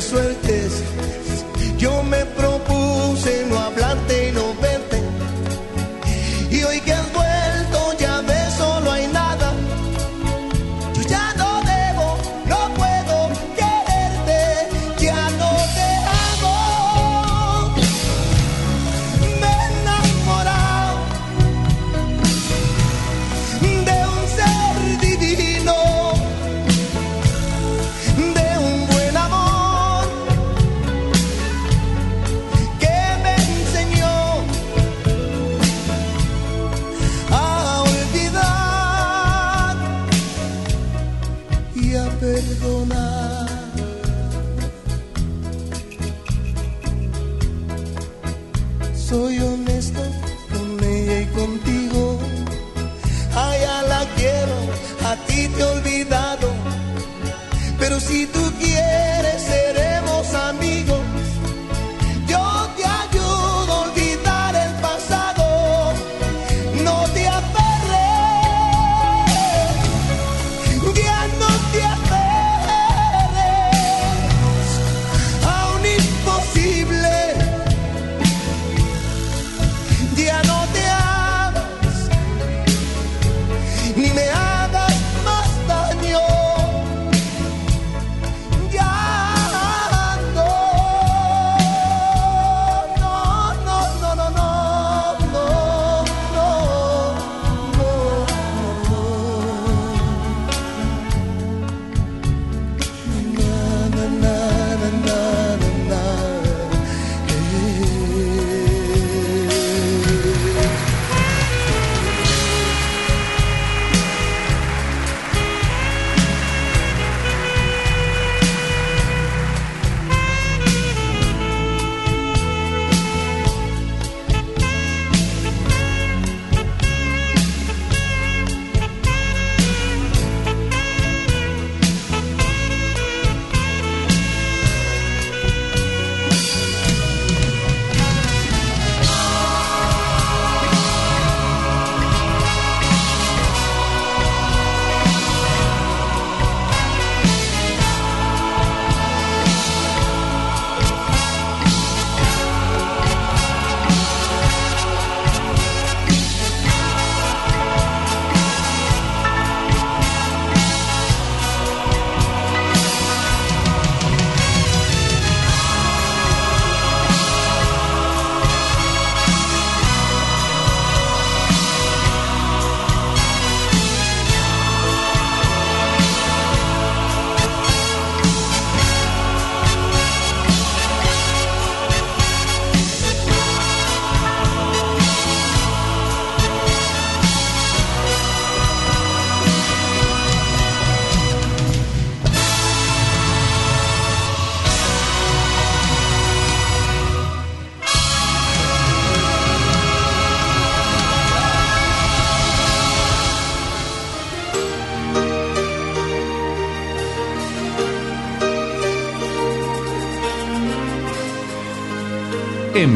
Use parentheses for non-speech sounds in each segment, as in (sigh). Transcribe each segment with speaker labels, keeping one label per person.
Speaker 1: a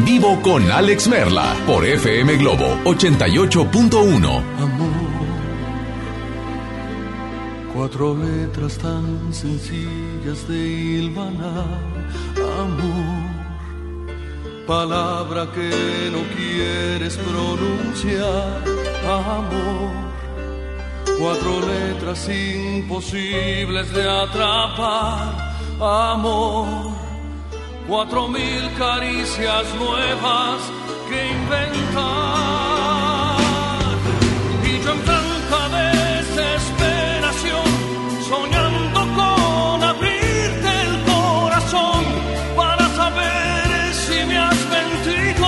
Speaker 2: vivo con Alex Merla por FM Globo 88.1.
Speaker 3: Amor, cuatro letras tan sencillas de hilvanar. Amor, palabra que no quieres pronunciar. Amor Cuatro letras imposibles de atrapar, amor. Cuatro mil caricias nuevas que inventar. Y yo en tanta desesperación, soñando con abrirte el corazón para saber si me has mentido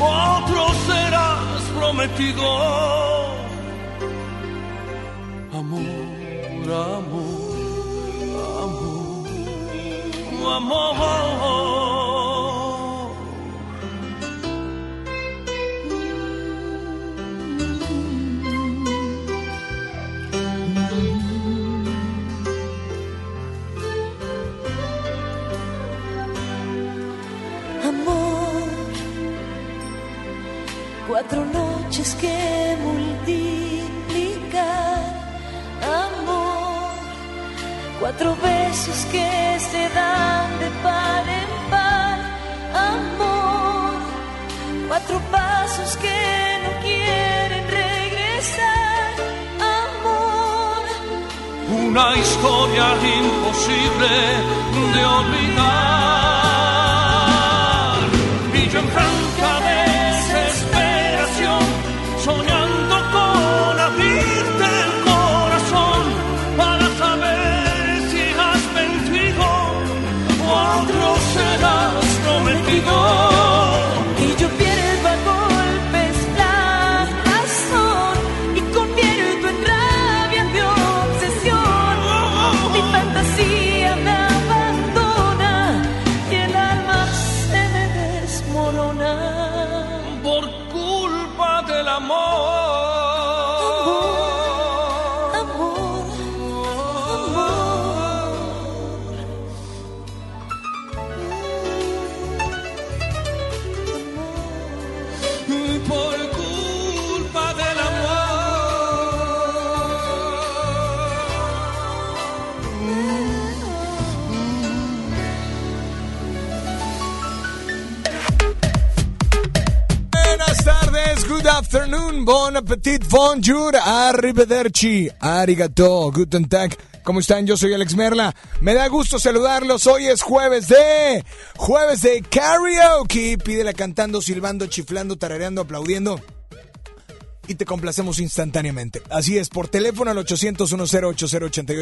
Speaker 3: o otro serás prometido. Amor, amor.
Speaker 4: Cuatro noches que cuatro besos que se dan de par en par, amor, cuatro pasos que no quieren regresar, amor.
Speaker 3: Una historia imposible de olvidar.
Speaker 5: Appetit, bonjour, arrivederci, arigato, guten tag. ¿Cómo están? Yo soy Alex Merla. Me da gusto saludarlos. Hoy es jueves de... Jueves de karaoke. Pídela cantando, silbando, chiflando, tarareando, aplaudiendo y te complacemos instantáneamente. Así es, por teléfono al 800 1080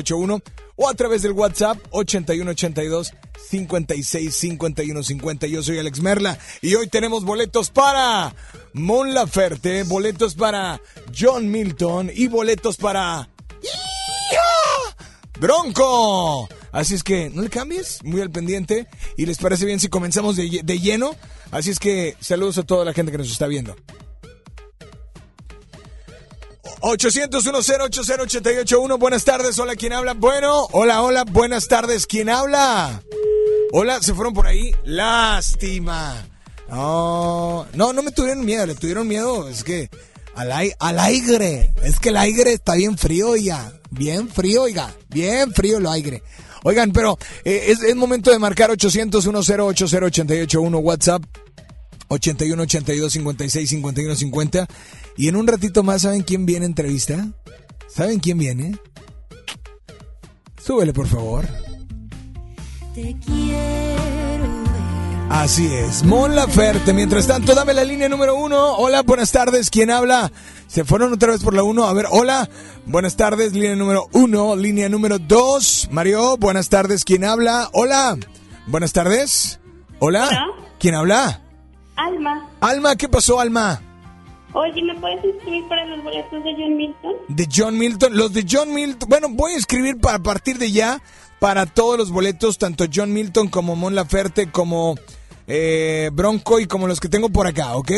Speaker 5: o a través del WhatsApp 8182 565150. Yo soy Alex Merla y hoy tenemos boletos para Mon Laferte, boletos para John Milton y boletos para Bronco. Así es que no le cambies, muy al pendiente. Y les parece bien si comenzamos de, de lleno. Así es que saludos a toda la gente que nos está viendo. 800 1080 Buenas tardes, hola, ¿quién habla? Bueno, hola, hola, buenas tardes, ¿quién habla? Hola, ¿se fueron por ahí? Lástima. No, no, no me tuvieron miedo, le tuvieron miedo, es que al, al aire, es que el aire está bien frío, oiga, bien frío, oiga, bien frío el aire. Oigan, pero eh, es, es, momento de marcar 800 1080 WhatsApp 81 82 56 51 50 y en un ratito más, ¿saben quién viene a entrevista? ¿Saben quién viene? Súbele, por favor.
Speaker 4: Te quiero ver.
Speaker 5: Así es, Mon Laferte. Mientras tanto, dame la línea número uno. Hola, buenas tardes. ¿Quién habla? Se fueron otra vez por la uno. A ver, hola. Buenas tardes, línea número uno. Línea número dos. Mario, buenas tardes. ¿Quién habla? Hola. Buenas tardes. Hola.
Speaker 6: Hola.
Speaker 5: ¿Quién habla?
Speaker 6: Alma.
Speaker 5: Alma, ¿qué pasó, Alma?
Speaker 6: Oye, ¿me puedes inscribir para los boletos de John Milton?
Speaker 5: De John Milton, los de John Milton. Bueno, voy a escribir para a partir de ya para todos los boletos, tanto John Milton como Mon Laferte, como eh, Bronco y como los que tengo por acá, ¿ok?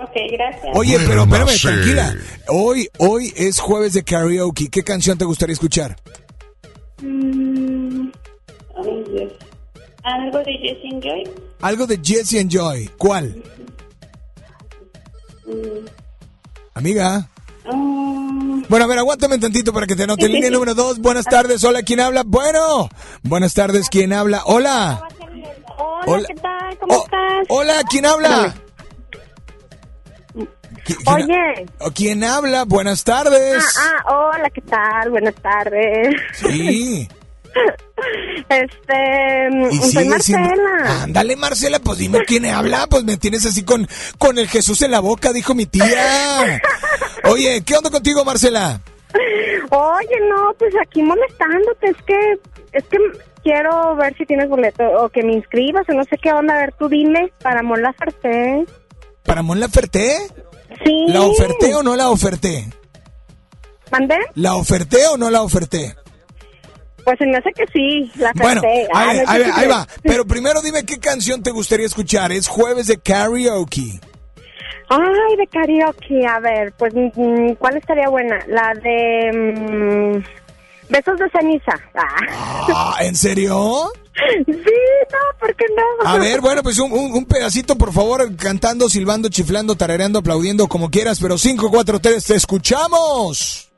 Speaker 6: Ok, gracias.
Speaker 5: Oye, pero espérame, tranquila. Hoy, hoy es jueves de karaoke. ¿Qué canción te gustaría escuchar?
Speaker 6: Mm, Algo de Jesse and Joy.
Speaker 5: Algo de Jesse and Joy. ¿Cuál? Amiga.
Speaker 6: Mm,
Speaker 5: Bueno, a ver, aguántame tantito para que te note. Línea (laughs) número dos. Buenas tardes. Hola, ¿quién habla? Bueno. Buenas tardes, ¿quién habla? Hola.
Speaker 6: Hola. ¿qué tal? ¿Cómo
Speaker 5: Oh,
Speaker 6: estás?
Speaker 5: Hola, ¿quién habla? ¿Qui- quién-
Speaker 7: Oye.
Speaker 5: oh, ¿Quién habla? Buenas tardes.
Speaker 7: Ah, ah, hola, ¿qué tal? Buenas tardes.
Speaker 5: Sí. (laughs)
Speaker 7: Este,
Speaker 5: Y
Speaker 7: soy Marcela.
Speaker 5: Ándale, Marcela, pues dime quién habla. Pues me tienes así con, con el Jesús en la boca, dijo mi tía. Oye, ¿qué onda contigo, Marcela?
Speaker 7: Oye, no, pues aquí molestándote, es que, es que quiero ver si tienes boleto o que me inscribas o no sé qué onda, a ver, tú dime, para Mon Laferte.
Speaker 5: ¿Para Mon Laferte?
Speaker 7: Sí.
Speaker 5: ¿La oferté o no la oferté?
Speaker 7: ¿Mandé?
Speaker 5: ¿La oferté o no la oferté?
Speaker 7: Pues se me hace que sí, la
Speaker 5: Bueno.
Speaker 7: Ah,
Speaker 5: ahí,
Speaker 7: no es
Speaker 5: ahí- ahí va. Pero primero dime qué canción te gustaría escuchar. Es jueves de karaoke.
Speaker 7: Ay, de karaoke, a ver, pues, mm, ¿cuál estaría buena? La de... mm, Besos de ceniza. Ah.
Speaker 5: Ah, ¿En serio?
Speaker 7: Sí, no, ¿por qué no?
Speaker 5: A ver, bueno, pues un, un- un pedacito, por favor, cantando, silbando, chiflando, tarareando, aplaudiendo, como quieras, pero 5, 4, 3, te escuchamos.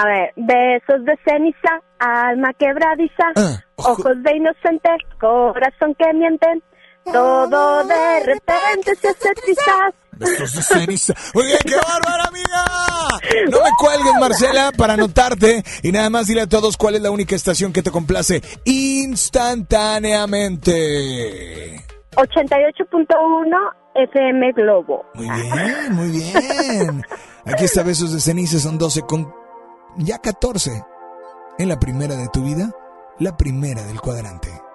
Speaker 7: A ver, besos de ceniza, alma quebradiza,
Speaker 5: Ah, ojo.
Speaker 7: ojos de inocente, corazón que mienten, todo de repente se hace trizas.
Speaker 5: Besos de ceniza. Muy bien, qué bárbara, amiga. No me cuelgues, Marcela, para anotarte. Y nada más dile a todos cuál es la única estación que te complace instantáneamente.
Speaker 7: 88.1 FM Globo.
Speaker 5: Muy bien, muy bien. Aquí está Besos de Ceniza, son 12 con ya 14. En la primera de tu vida, la primera del cuadrante.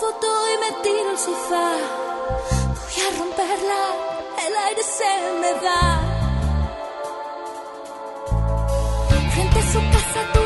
Speaker 8: Foto y me tiro al sofá. Voy a romperla, el aire se me da. Frente a su casa tú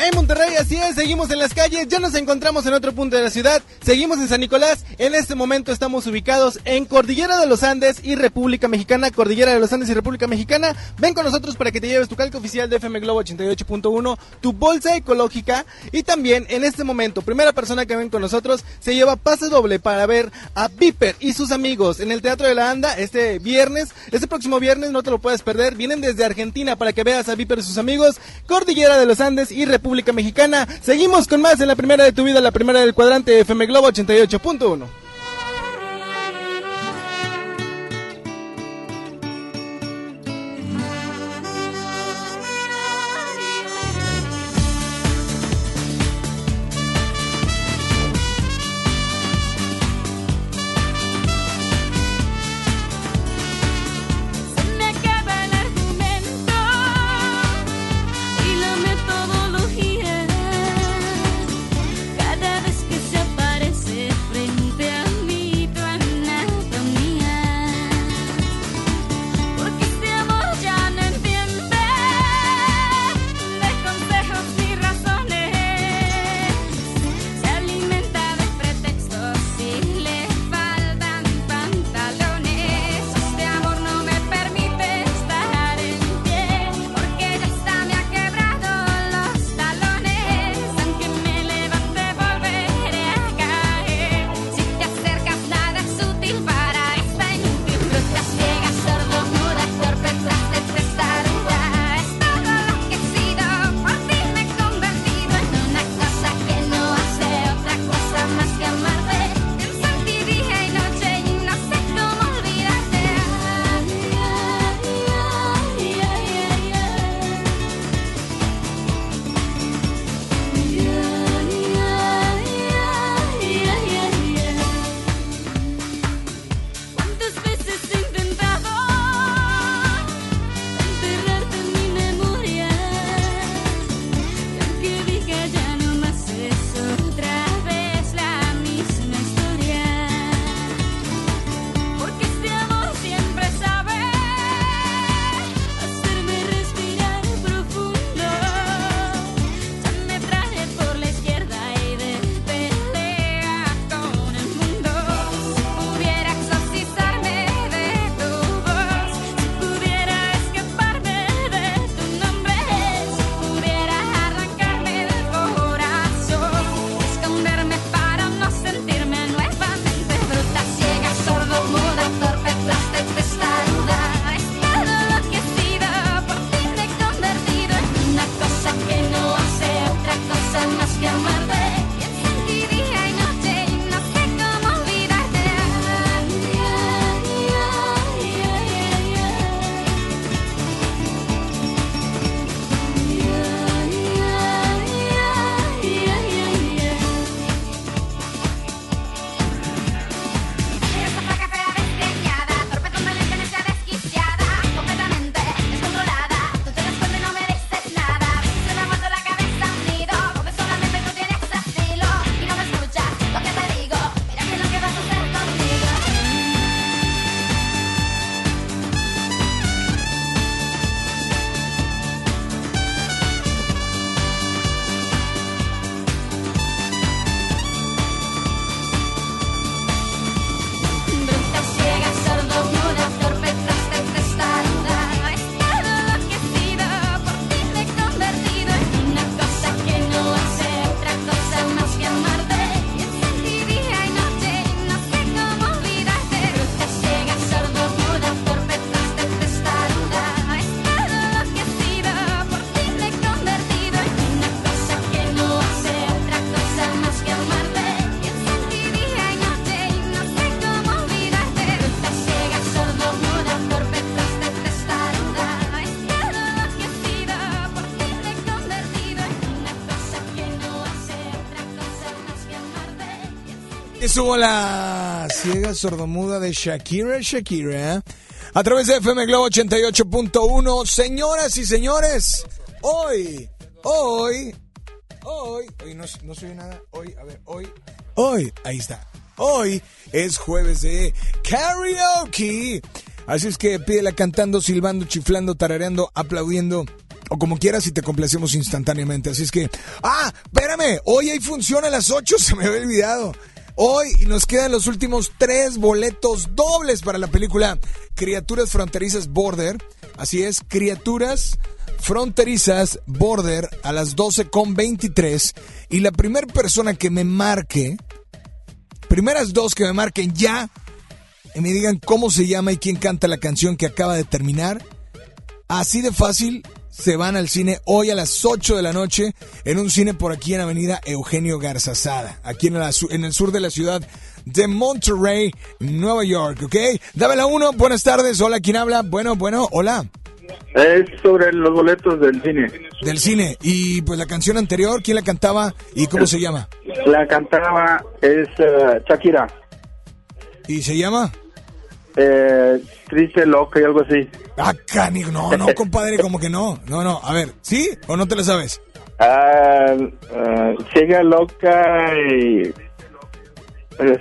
Speaker 9: En Monterrey, así es, seguimos en las calles, ya nos encontramos en otro punto de la ciudad, seguimos en San Nicolás, en este momento estamos ubicados en Cordillera de los Andes y República Mexicana, Cordillera de los Andes y República Mexicana, ven con nosotros para que te lleves tu calca oficial de FM Globo 88.1, tu bolsa ecológica y también en este momento, primera persona que ven con nosotros se lleva pase doble para ver a Viper y sus amigos en el Teatro de la Anda este viernes, este próximo viernes no te lo puedes perder, vienen desde Argentina para que veas a Viper y sus amigos, Cordillera de los Andes y República República Mexicana. Seguimos con más en la primera de tu vida, la primera del cuadrante FM Globo 88.1.
Speaker 5: estuvo la ciega sordomuda de Shakira Shakira ¿eh? a través de FM Globo 88.1. Señoras y señores, hoy, hoy, hoy, hoy no, no soy nada, hoy, a ver, hoy, hoy, ahí está. Hoy es jueves de karaoke. Así es que pídela cantando, silbando, chiflando, tarareando, aplaudiendo o como quieras y te complacemos instantáneamente. Así es que, ah, espérame, hoy hay función a las 8, (laughs) se me había olvidado. Hoy nos quedan los últimos tres boletos dobles para la película Criaturas Fronterizas Border. Así es, Criaturas Fronterizas Border a las 12 con 23. Y la primera persona que me marque, primeras dos que me marquen ya y me digan cómo se llama y quién canta la canción que acaba de terminar, así de fácil se van al cine hoy a las 8 de la noche en un cine por aquí en Avenida Eugenio Garzazada, aquí en, la, en el sur de la ciudad de Monterrey, Nueva York, ¿ok? Dame la uno, buenas tardes, hola, ¿quién habla? Bueno, bueno, hola.
Speaker 10: Es sobre los boletos del cine.
Speaker 5: Del cine, y pues la canción anterior, ¿quién la cantaba y cómo se llama?
Speaker 10: La cantaba es eh, Shakira.
Speaker 5: ¿Y se llama?
Speaker 10: Eh, triste, loca y algo así.
Speaker 5: Ah, canijo, no, no, (laughs) compadre, como que no. No, no, a ver, ¿sí o no te la sabes?
Speaker 10: Ah, ah, ciega, loca y... pues,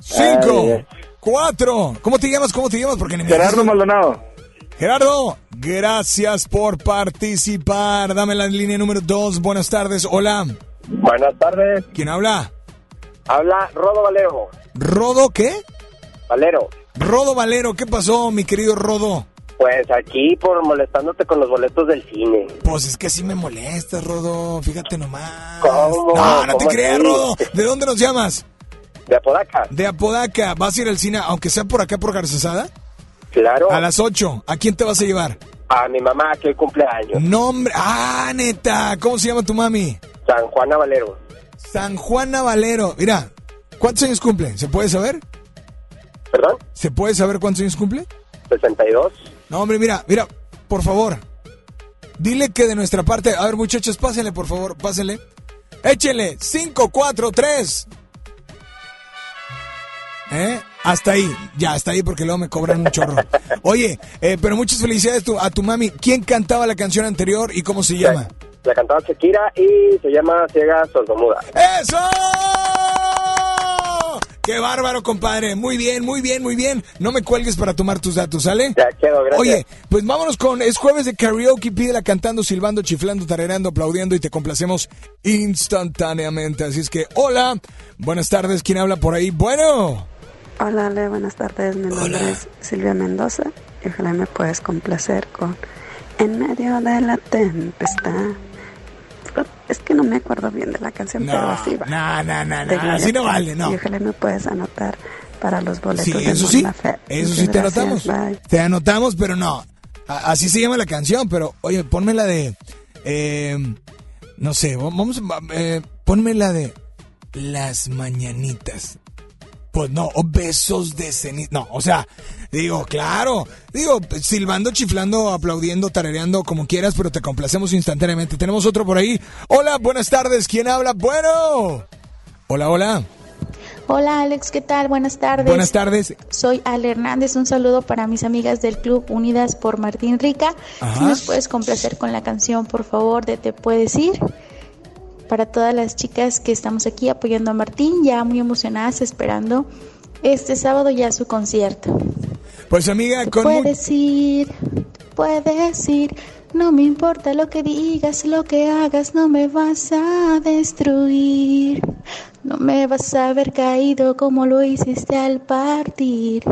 Speaker 5: Cinco,
Speaker 10: Ay,
Speaker 5: cuatro, ¿cómo te llamas? ¿Cómo te llamas? Porque ni me
Speaker 10: Gerardo Maldonado.
Speaker 5: Gerardo, gracias por participar. Dame la línea número dos. Buenas tardes, hola.
Speaker 11: Buenas tardes.
Speaker 5: ¿Quién habla?
Speaker 11: Habla Rodo Valero.
Speaker 5: ¿Rodo qué?
Speaker 11: Valero.
Speaker 5: Rodo Valero, ¿qué pasó, mi querido Rodo?
Speaker 11: Pues aquí por molestándote con los boletos del cine.
Speaker 5: Pues es que sí me molestas, Rodo. Fíjate nomás.
Speaker 11: ¿Cómo?
Speaker 5: No, no te
Speaker 11: ¿Cómo
Speaker 5: creas? Rodo. ¿De dónde nos llamas?
Speaker 11: De Apodaca.
Speaker 5: De Apodaca. ¿Vas a ir al cine, aunque sea por acá, por Garzazada?
Speaker 11: Claro.
Speaker 5: A las 8. ¿A quién te vas a llevar?
Speaker 11: A mi mamá que hoy cumpleaños.
Speaker 5: Nombre. Ah, neta. ¿Cómo se llama tu mami?
Speaker 11: San Juana Valero.
Speaker 5: San Juana Valero. Mira, ¿cuántos años cumple? ¿Se puede saber?
Speaker 11: ¿Perdón?
Speaker 5: ¿Se puede saber cuántos años cumple?
Speaker 11: 62.
Speaker 5: No, hombre, mira, mira, por favor. Dile que de nuestra parte. A ver, muchachos, pásenle, por favor, pásenle. Échenle. 5, 4, 3. ¿Eh? Hasta ahí, ya, hasta ahí porque luego me cobran un chorro. (laughs) Oye, eh, pero muchas felicidades tu- a tu mami. ¿Quién cantaba la canción anterior y cómo se llama?
Speaker 11: La cantaba Shakira y se llama Ciega Sordomuda.
Speaker 5: ¡Eso! ¡Qué bárbaro, compadre! Muy bien, muy bien, muy bien. No me cuelgues para tomar tus datos, ¿sale?
Speaker 11: Ya quedo, gracias.
Speaker 5: Oye, pues vámonos con. Es jueves de karaoke. Pídela cantando, silbando, chiflando, tarerando, aplaudiendo y te complacemos instantáneamente. Así es que, hola. Buenas tardes. ¿Quién habla por ahí? Bueno.
Speaker 12: Hola Ale, buenas tardes. Mi nombre es Silvia Mendoza y ojalá me puedes complacer con En medio de la tempestad. Es que no me acuerdo bien de la canción,
Speaker 5: No,
Speaker 12: pero así va.
Speaker 5: no, no, no, no, así no vale, no.
Speaker 12: Y ojalá me puedes anotar para los boletos
Speaker 5: Sí,
Speaker 12: de
Speaker 5: eso sí. Eso
Speaker 12: Muchas
Speaker 5: sí te
Speaker 12: gracias,
Speaker 5: anotamos.
Speaker 12: bye.
Speaker 5: Te anotamos, pero no. A- así se llama la canción, pero oye, ponme la de. eh, no sé, vamos. a- Eh, ponme la de. Las mañanitas. Pues no, o besos de ceniza. No, o sea, digo, claro. Digo, silbando, chiflando, aplaudiendo, tarareando, como quieras, pero te complacemos instantáneamente. Tenemos otro por ahí. Hola, buenas tardes. ¿Quién habla? Bueno. Hola, hola.
Speaker 13: Hola Alex, ¿qué tal? Buenas tardes.
Speaker 5: Buenas tardes.
Speaker 13: Soy Ale Hernández, un saludo para mis amigas del Club Unidas por Martín Rica.
Speaker 5: Ajá.
Speaker 13: Si nos puedes complacer con la canción, por favor, de Te Puedes Ir. Para todas las chicas que estamos aquí apoyando a Martín, ya muy emocionadas, esperando este sábado ya su concierto.
Speaker 5: Pues amiga, con
Speaker 13: puedes ir, puedes ir, no me importa lo que digas, lo que hagas, no me vas a destruir. No me vas a haber caído como lo hiciste al partir.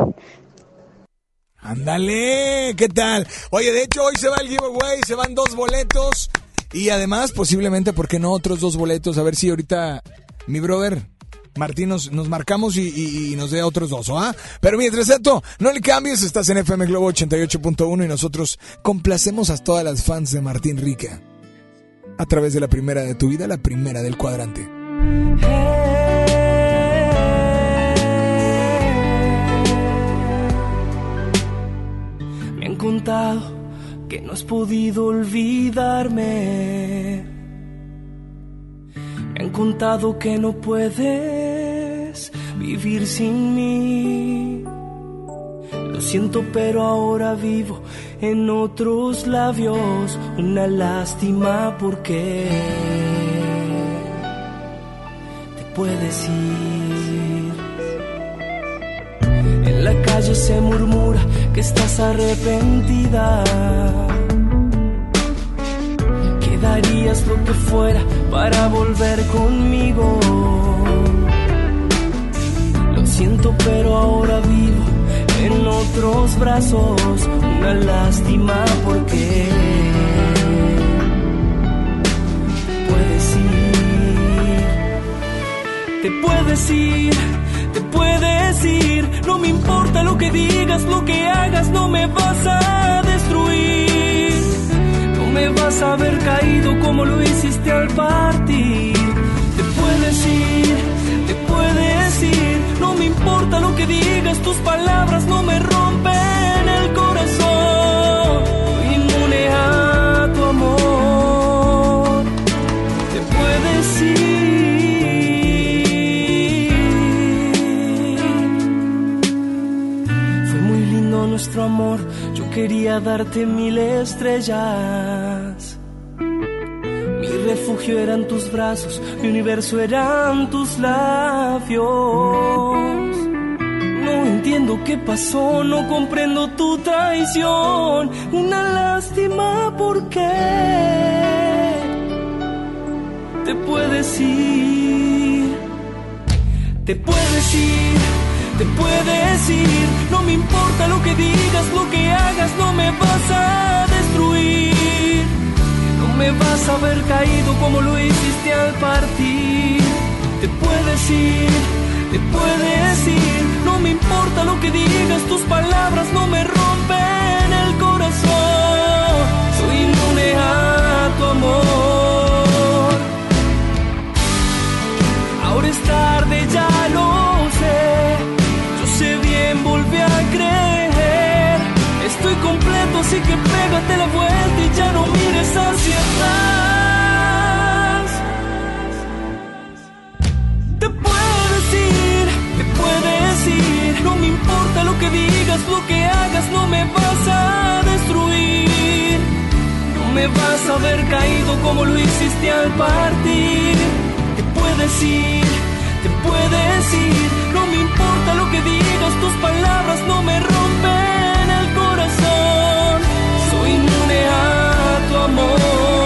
Speaker 5: Ándale, ¿qué tal? Oye, de hecho hoy se va el giveaway, se van dos boletos y además posiblemente, ¿por qué no otros dos boletos? A ver si ahorita mi brother Martín nos, nos marcamos y, nos dé otros dos, ¿ah? Pero mientras tanto, no le cambies, estás en FM Globo 88.1 y nosotros complacemos a todas las fans de Martín Rica a través de la primera de tu vida, la primera del cuadrante.
Speaker 1: Me han contado que no has podido olvidarme. Me han contado que no puedes vivir sin mí. Lo siento, pero ahora vivo en otros labios. Una lástima porque te puedes ir. En la calle se murmura que estás arrepentida. Darías lo que fuera para volver conmigo. Lo siento, pero ahora vivo en otros brazos. Una lástima porque puedes ir, te puedes ir, te puedes ir. No me importa lo que digas, lo que hagas, no me vas a destruir. Me vas a haber caído como lo hiciste al partir. Te puedes ir, te puedes ir. No me importa lo que digas, tus palabras no me rompen el corazón. Inmune a tu amor. Te puedes ir. Fue muy lindo nuestro amor. Quería darte mil estrellas. Mi refugio eran tus brazos, mi universo eran tus labios. No entiendo qué pasó, no comprendo tu traición. Una lástima porque te puedes ir, te puedes ir, te puedes ir. No me importa lo que digas, lo que hagas, no me vas a destruir. No me vas a haber caído como lo hiciste al partir. Te puedes ir, te puedes ir. No me importa lo que digas, tus palabras no me rompen el corazón. Soy inmune a tu amor. Ahora es tarde, ya. Sé bien, volví a creer. Estoy completo, así que pégate la vuelta y ya no mires hacia atrás. Te puedes ir, te puedes ir. No me importa lo que digas, lo que hagas, no me vas a destruir. No me vas a haber caído como lo hiciste al partir. Te puedes ir, te puedes ir. No me importa lo que digas, tus palabras no me rompen el corazón. Soy inmune a tu amor.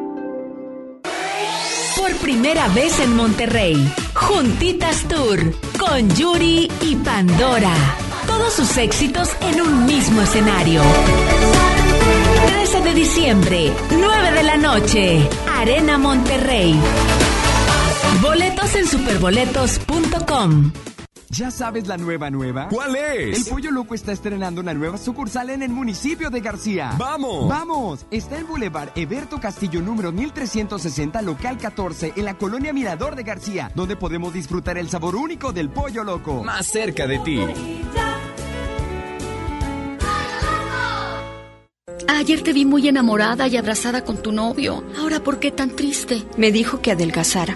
Speaker 14: Por primera vez en Monterrey, Juntitas Tour con Yuri y Pandora. Todos sus éxitos en un mismo escenario. 13 de diciembre, 9 de la noche, Arena Monterrey. Boletos en superboletos.com.
Speaker 15: ¿Ya sabes la nueva nueva?
Speaker 16: ¿Cuál es?
Speaker 15: El Pollo Loco está estrenando una nueva sucursal en el municipio de García.
Speaker 16: ¡Vamos!
Speaker 15: ¡Vamos! Está en Boulevard Eberto Castillo número 1360, local 14, en la colonia Mirador de García, donde podemos disfrutar el sabor único del Pollo Loco.
Speaker 16: Más cerca de ti.
Speaker 17: Ayer te vi muy enamorada y abrazada con tu novio. Ahora, ¿por qué tan triste?
Speaker 18: Me dijo que adelgazara.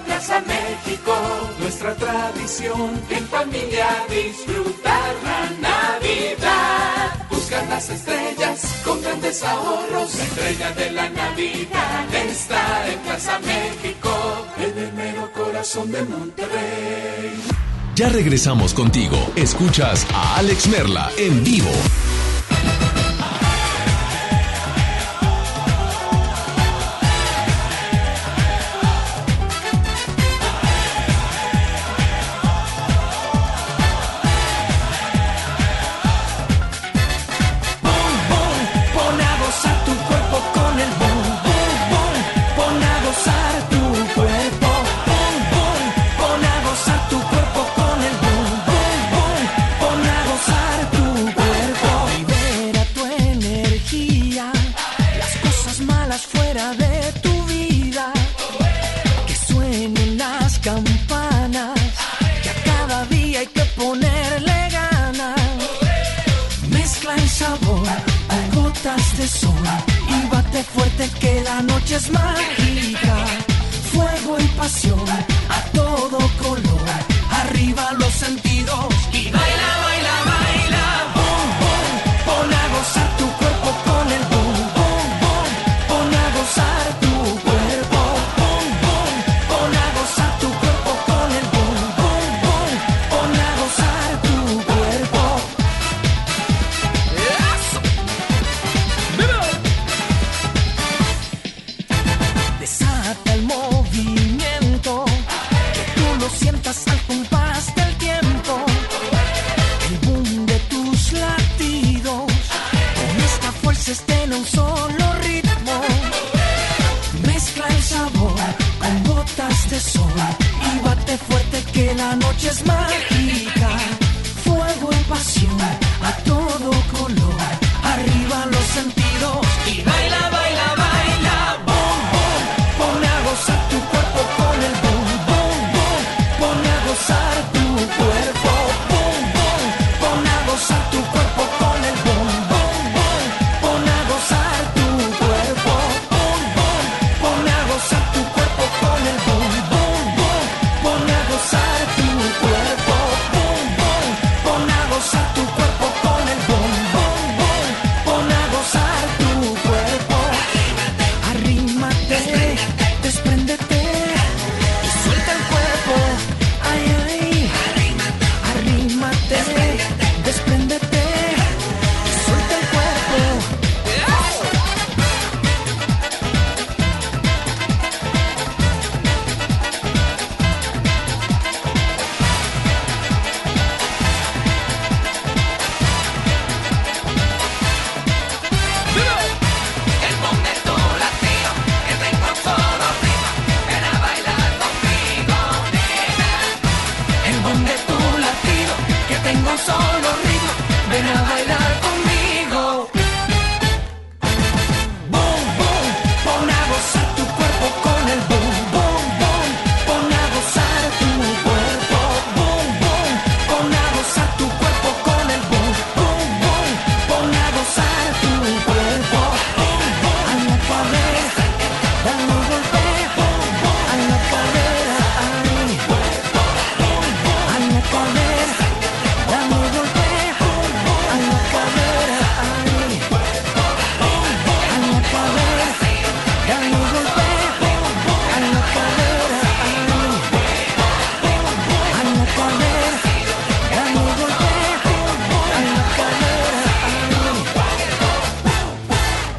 Speaker 1: Plaza México. Nuestra tradición en familia disfrutar la Navidad. Buscar las estrellas con grandes ahorros. La estrella de la Navidad está en Plaza México, en el mero corazón de Monterrey.
Speaker 19: Ya regresamos contigo. Escuchas a Alex Merla en vivo.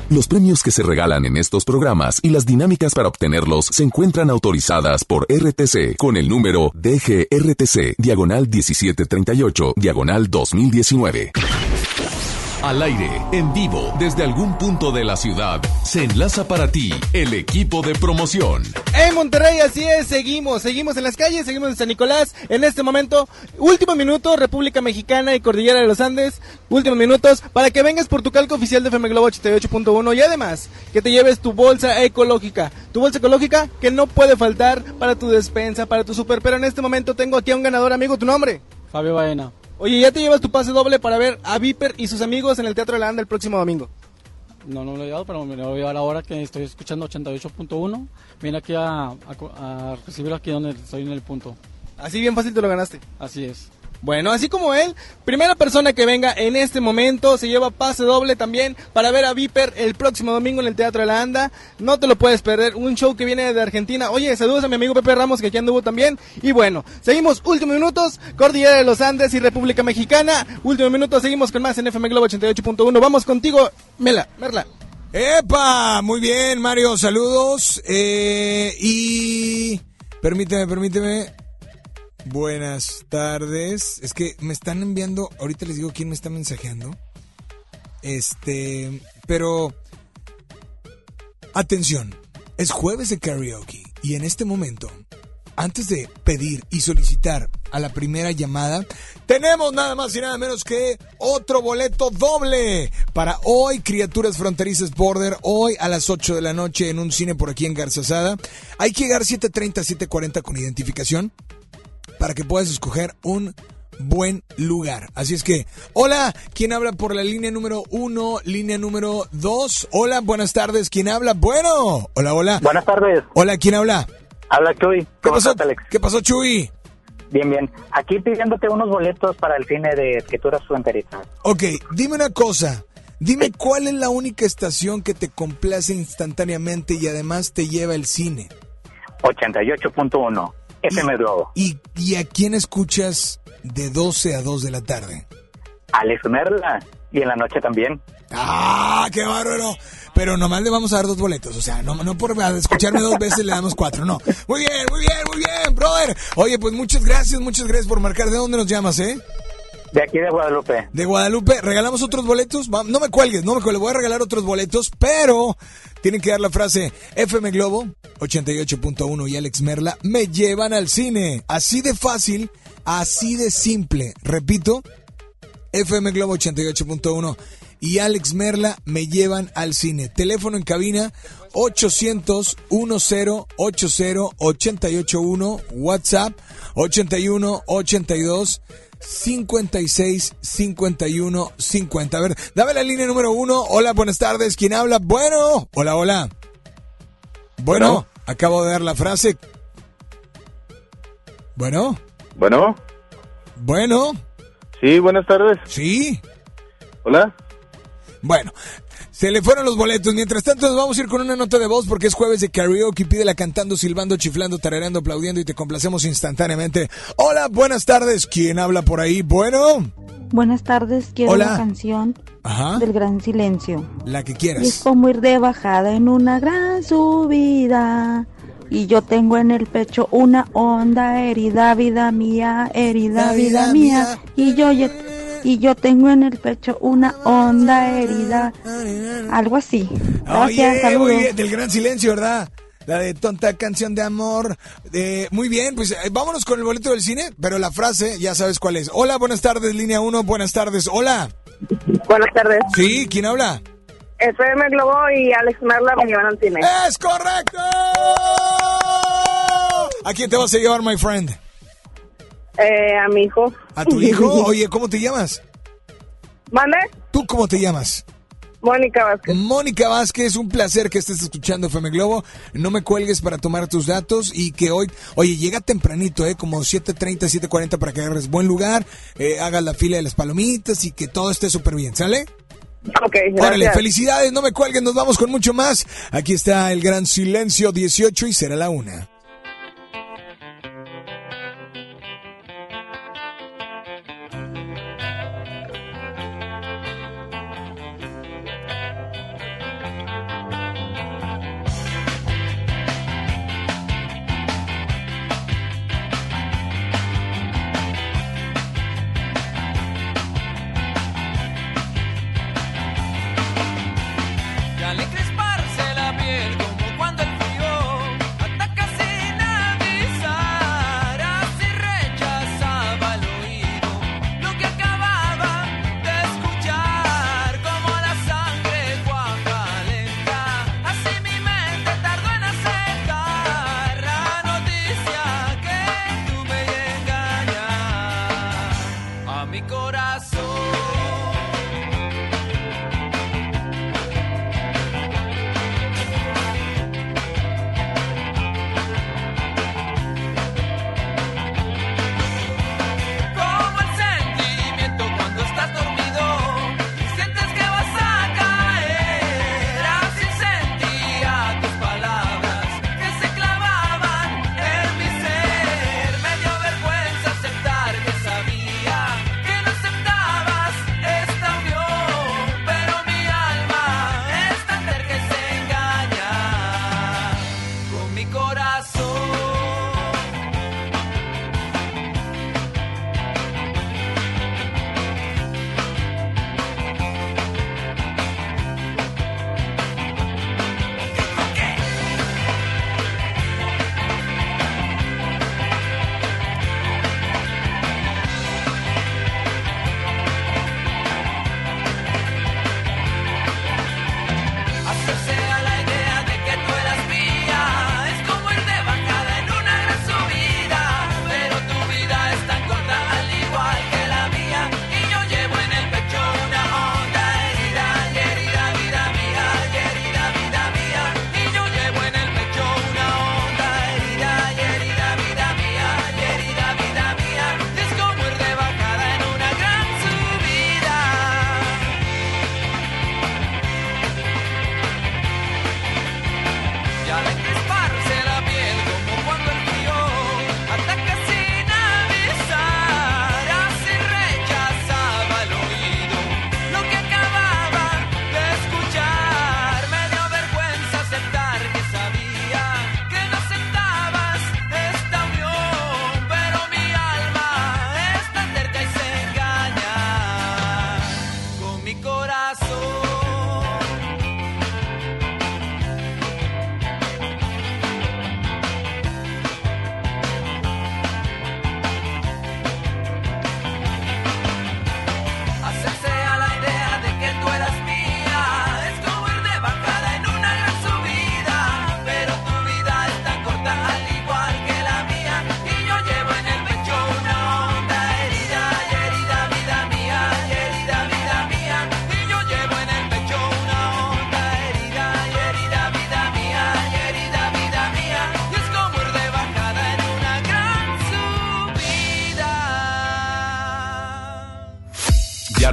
Speaker 2: Los premios que se regalan en estos programas y las dinámicas para obtenerlos se encuentran autorizadas por RTC con el número DGRTC, diagonal 1738, diagonal 2019. Al aire, en vivo, desde algún punto de la ciudad, se enlaza para ti el equipo de promoción.
Speaker 20: En Monterrey, así es, seguimos, seguimos en las calles, seguimos en San Nicolás. En este momento, último minuto, República Mexicana y Cordillera de los Andes. Últimos minutos para que vengas por tu calco oficial de FM Globo 88.1 y además que te lleves tu bolsa ecológica. Tu bolsa ecológica que no puede faltar para tu despensa, para tu super. Pero en este momento tengo aquí a un ganador, amigo, ¿tu nombre?
Speaker 21: Fabio Baena.
Speaker 20: Oye, ¿ya te llevas tu pase doble para ver a Viper y sus amigos en el Teatro de la Anda el próximo domingo?
Speaker 21: No, no lo he llevado, pero me lo voy a llevar ahora que estoy escuchando 88.1. Viene aquí a, a, a recibirlo aquí donde estoy en el punto.
Speaker 20: Así bien fácil te lo ganaste.
Speaker 21: Así es.
Speaker 20: Bueno, así como él, primera persona que venga en este momento se lleva pase doble también para ver a Viper el próximo domingo en el Teatro de la Anda. No te lo puedes perder, un show que viene de Argentina. Oye, saludos a mi amigo Pepe Ramos que aquí anduvo también. Y bueno, seguimos últimos minutos, Cordillera de los Andes y República Mexicana. Último minuto, seguimos con más en FM Globo 88.1. Vamos contigo, Mela, Merla.
Speaker 5: ¡Epa! Muy bien, Mario, saludos. Eh, y permíteme, permíteme. Buenas tardes. Es que me están enviando, ahorita les digo quién me está mensajeando. Este, pero atención, es jueves de karaoke y en este momento, antes de pedir y solicitar a la primera llamada, tenemos nada más y nada menos que otro boleto doble para hoy, Criaturas Fronterizas Border, hoy a las 8 de la noche en un cine por aquí en Garzazada. Hay que llegar 7.30, 7.40 con identificación para que puedas escoger un buen lugar. Así es que, hola, ¿quién habla por la línea número uno, línea número dos? Hola, buenas tardes, ¿quién habla? Bueno, hola, hola.
Speaker 22: Buenas tardes.
Speaker 5: Hola, ¿quién habla?
Speaker 22: Habla Chuy.
Speaker 5: ¿Qué pasó,
Speaker 22: estás, Alex?
Speaker 5: ¿Qué pasó, Chuy?
Speaker 22: Bien, bien. Aquí pidiéndote unos boletos para el cine de Escrituras Fronterizas.
Speaker 5: Ok, dime una cosa. Dime cuál es la única estación que te complace instantáneamente y además te lleva al cine.
Speaker 22: 88.1. FM Globo.
Speaker 5: ¿Y, ¿Y a quién escuchas de 12 a 2 de la tarde?
Speaker 22: Alex Merla. Y en la noche también.
Speaker 5: ¡Ah, qué bárbaro! Pero nomás le vamos a dar dos boletos. O sea, no, no por escucharme dos veces le damos cuatro, no. Muy bien, muy bien, muy bien, brother. Oye, pues muchas gracias, muchas gracias por marcar. ¿De dónde nos llamas, eh?
Speaker 22: De aquí de Guadalupe.
Speaker 5: De Guadalupe, regalamos otros boletos. No me cuelgues, no me cuelgues, voy a regalar otros boletos, pero tienen que dar la frase FM Globo 88.1 y Alex Merla me llevan al cine. Así de fácil, así de simple. Repito, FM Globo 88.1 y Alex Merla me llevan al cine. Teléfono en cabina 800 10 80 881 WhatsApp 81 82 56 51 50. A ver, dame la línea número uno. Hola, buenas tardes. ¿Quién habla? Bueno. Hola, hola. Bueno, bueno. acabo de dar la frase. Bueno.
Speaker 10: Bueno.
Speaker 5: Bueno.
Speaker 10: Sí, buenas tardes.
Speaker 5: Sí.
Speaker 10: Hola.
Speaker 5: Bueno, se le fueron los boletos. Mientras tanto, nos vamos a ir con una nota de voz porque es jueves de karaoke. Pídela cantando, silbando, chiflando, tarareando, aplaudiendo y te complacemos instantáneamente. Hola, buenas tardes. ¿Quién habla por ahí? Bueno.
Speaker 23: Buenas tardes. Quiero
Speaker 5: Hola.
Speaker 23: la canción
Speaker 5: Ajá.
Speaker 23: del Gran Silencio.
Speaker 5: La que
Speaker 23: Y es
Speaker 5: quieras.
Speaker 23: como ir de bajada en una gran subida. Y yo tengo en el pecho una honda herida, vida mía, herida, vida,
Speaker 5: vida
Speaker 23: mía. Y yo, ye- y yo tengo en el pecho una honda herida. Algo así. Gracias,
Speaker 5: Oye,
Speaker 23: saludos.
Speaker 5: muy bien, del gran silencio, ¿verdad? La de tonta canción de amor. Eh, muy bien, pues eh, vámonos con el boleto del cine, pero la frase ya sabes cuál es. Hola, buenas tardes, línea 1, buenas tardes. Hola.
Speaker 24: Buenas tardes.
Speaker 5: Sí, ¿quién habla?
Speaker 24: FM Globo y Alex Merla me llevan al cine.
Speaker 5: ¡Es correcto! ¿A quién te vas a llevar, my friend?
Speaker 24: Eh, a mi hijo.
Speaker 5: ¿A tu hijo? (laughs) Oye, ¿cómo te llamas?
Speaker 24: ¿Mande?
Speaker 5: ¿Tú cómo te llamas?
Speaker 24: Mónica Vázquez.
Speaker 5: Mónica Vázquez, un placer que estés escuchando FM Globo. No me cuelgues para tomar tus datos y que hoy, oye, llega tempranito, ¿eh? Como 7.30, 7.40 para que agarres buen lugar, eh, hagas la fila de las palomitas y que todo esté súper bien, ¿sale?
Speaker 24: Ok,
Speaker 5: Órale,
Speaker 24: gracias.
Speaker 5: felicidades, no me cuelguen, nos vamos con mucho más. Aquí está el gran silencio 18 y será la una.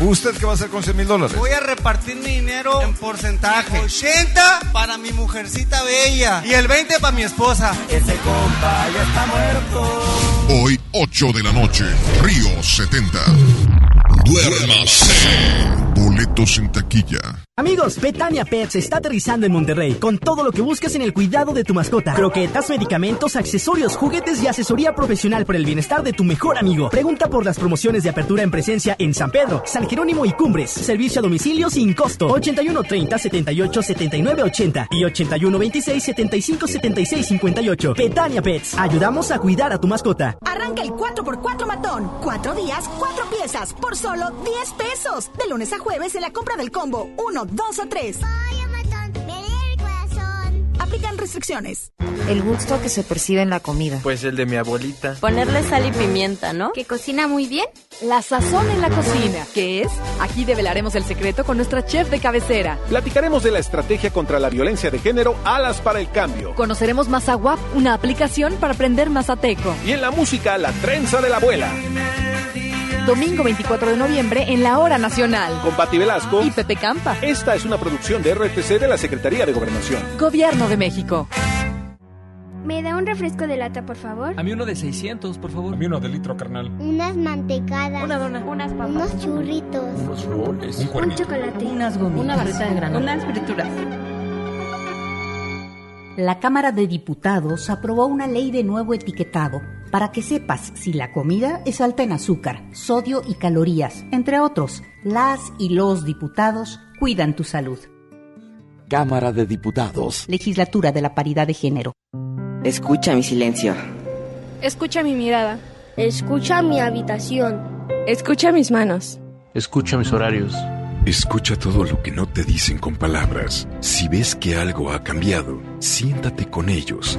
Speaker 25: ¿Usted qué va a hacer con 100 mil dólares?
Speaker 26: Voy a repartir mi dinero en porcentaje. 80 para mi mujercita bella y el 20 para mi esposa. Ese compa ya está muerto.
Speaker 27: Hoy, 8 de la noche, Río 70. Duérmase. Boletos en taquilla.
Speaker 28: Amigos, Betania Pets está aterrizando en Monterrey con todo lo que buscas en el cuidado de tu mascota. Croquetas, medicamentos, accesorios, juguetes y asesoría profesional por el bienestar de tu mejor amigo. Pregunta por las promociones de apertura en presencia en San Pedro, San Jerónimo y Cumbres. Servicio a domicilio sin costo. 81 30 78 79 80 y 81 26 75 76 58. Betania Pets. Ayudamos a cuidar a tu mascota.
Speaker 29: Arranca el 4x4 matón. Cuatro días, cuatro piezas, por solo 10 pesos. De lunes a jueves en la compra del combo 1, 2 o 3. Aplican restricciones.
Speaker 30: El gusto que se percibe en la comida.
Speaker 31: Pues el de mi abuelita.
Speaker 30: Ponerle sal y pimienta, ¿no?
Speaker 32: ¿Que cocina muy bien? La sazón en la cocina. ¿Qué es? Aquí develaremos el secreto con nuestra chef de cabecera.
Speaker 33: Platicaremos de la estrategia contra la violencia de género Alas para el Cambio.
Speaker 32: Conoceremos Mazaguap, una aplicación para aprender mazateco.
Speaker 33: Y en la música, la trenza de la abuela.
Speaker 32: Domingo 24 de noviembre en la Hora Nacional.
Speaker 26: Con Pati Velasco
Speaker 32: y Pepe Campa.
Speaker 26: Esta es una producción de RTC de la Secretaría de Gobernación.
Speaker 32: Gobierno de México.
Speaker 34: ¿Me da un refresco de lata, por favor?
Speaker 35: A mí uno de 600, por favor.
Speaker 36: A mí uno de litro, carnal.
Speaker 34: Unas mantecadas.
Speaker 32: Una dona.
Speaker 34: Unas papas. Unos churritos.
Speaker 36: Unos roles.
Speaker 34: Un, un chocolate.
Speaker 32: Unas gomitas.
Speaker 34: Una barrita de granola.
Speaker 32: Unas frituras.
Speaker 37: La Cámara de Diputados aprobó una ley de nuevo etiquetado para que sepas si la comida es alta en azúcar, sodio y calorías, entre otros. Las y los diputados cuidan tu salud.
Speaker 38: Cámara de Diputados.
Speaker 37: Legislatura de la Paridad de Género.
Speaker 39: Escucha mi silencio.
Speaker 34: Escucha mi mirada. Escucha mi habitación.
Speaker 32: Escucha mis manos.
Speaker 36: Escucha mis horarios.
Speaker 40: Escucha todo lo que no te dicen con palabras. Si ves que algo ha cambiado, siéntate con ellos.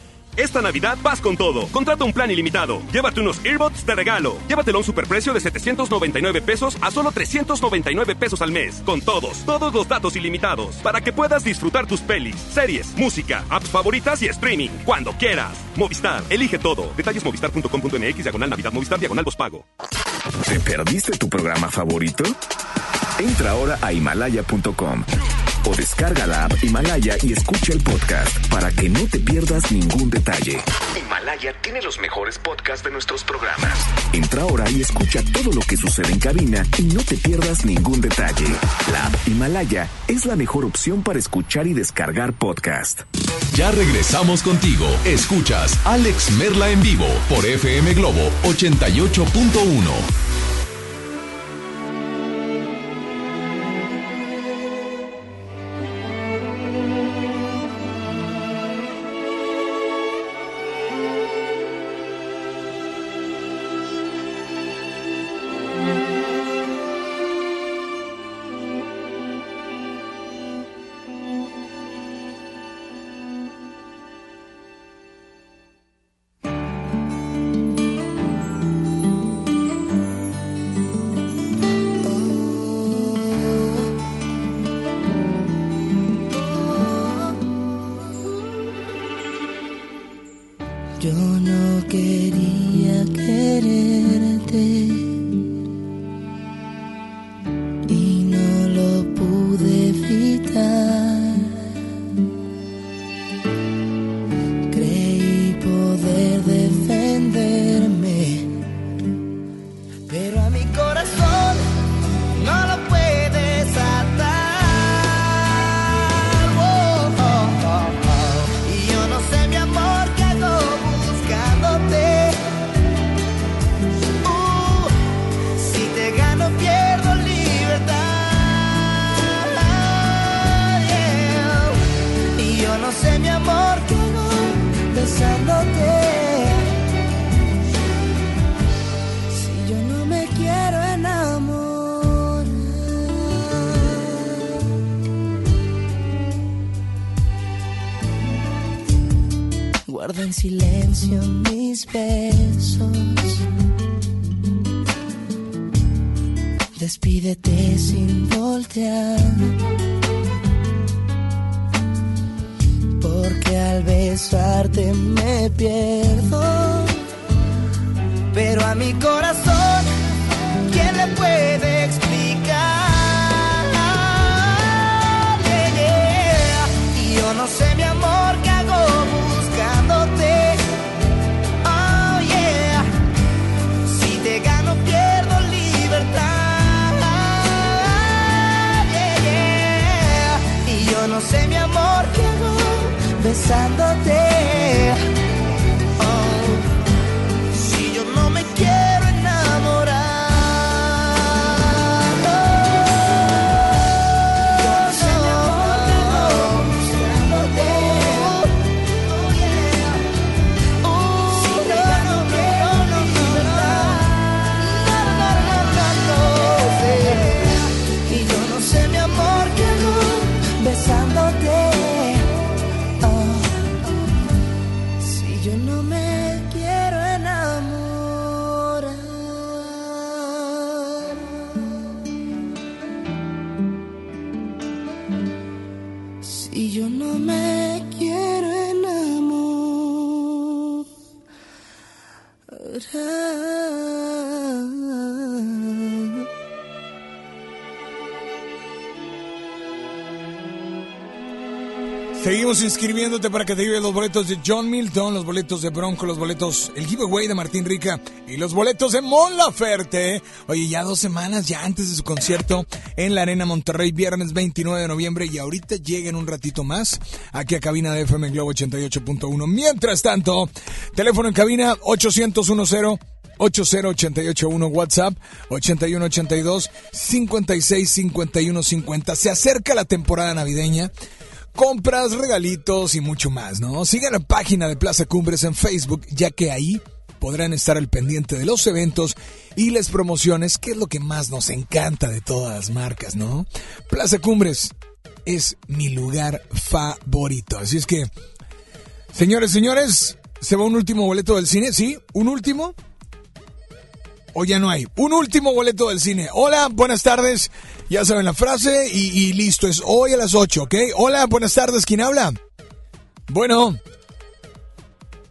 Speaker 27: Esta Navidad vas con todo. Contrata un plan ilimitado. Llévate unos earbuds de regalo. Llévatelo a un superprecio de 799 pesos a solo 399 pesos al mes. Con todos, todos los datos ilimitados. Para que puedas disfrutar tus pelis, series, música, apps favoritas y streaming. Cuando quieras. Movistar, elige todo. Detalles movistar.com.mx, diagonal Navidad, Movistar, diagonal pago.
Speaker 19: ¿Te perdiste tu programa favorito? Entra ahora a himalaya.com o descarga la app Himalaya y escucha el podcast para que no te pierdas ningún detalle. Himalaya tiene los mejores podcasts de nuestros programas. Entra ahora y escucha todo lo que sucede en cabina y no te pierdas ningún detalle. La app Himalaya es la mejor opción para escuchar y descargar podcast.
Speaker 16: Ya regresamos contigo. Escuchas Alex Merla en vivo por FM Globo 88.1.
Speaker 5: Inscribiéndote para que te lleves los boletos de John Milton, los boletos de Bronco, los boletos, el giveaway de Martín Rica y los boletos de Mon Laferte. Oye, ya dos semanas, ya antes de su concierto en la Arena Monterrey, viernes 29 de noviembre y ahorita llega en un ratito más aquí a cabina de FM Globo 88.1. Mientras tanto, teléfono en cabina 800 10 80881 WhatsApp 8182 56 51 50. Se acerca la temporada navideña compras, regalitos y mucho más, ¿no? Sigan la página de Plaza Cumbres en Facebook, ya que ahí podrán estar al pendiente de los eventos y las promociones, que es lo que más nos encanta de todas las marcas, ¿no? Plaza Cumbres es mi lugar favorito. Así es que, señores, señores, ¿se va un último boleto del cine? ¿Sí? ¿Un último? ¿O ya no hay? Un último boleto del cine. Hola, buenas tardes. Ya saben la frase y, y listo. Es hoy a las 8, ¿ok? Hola, buenas tardes. ¿Quién habla? Bueno.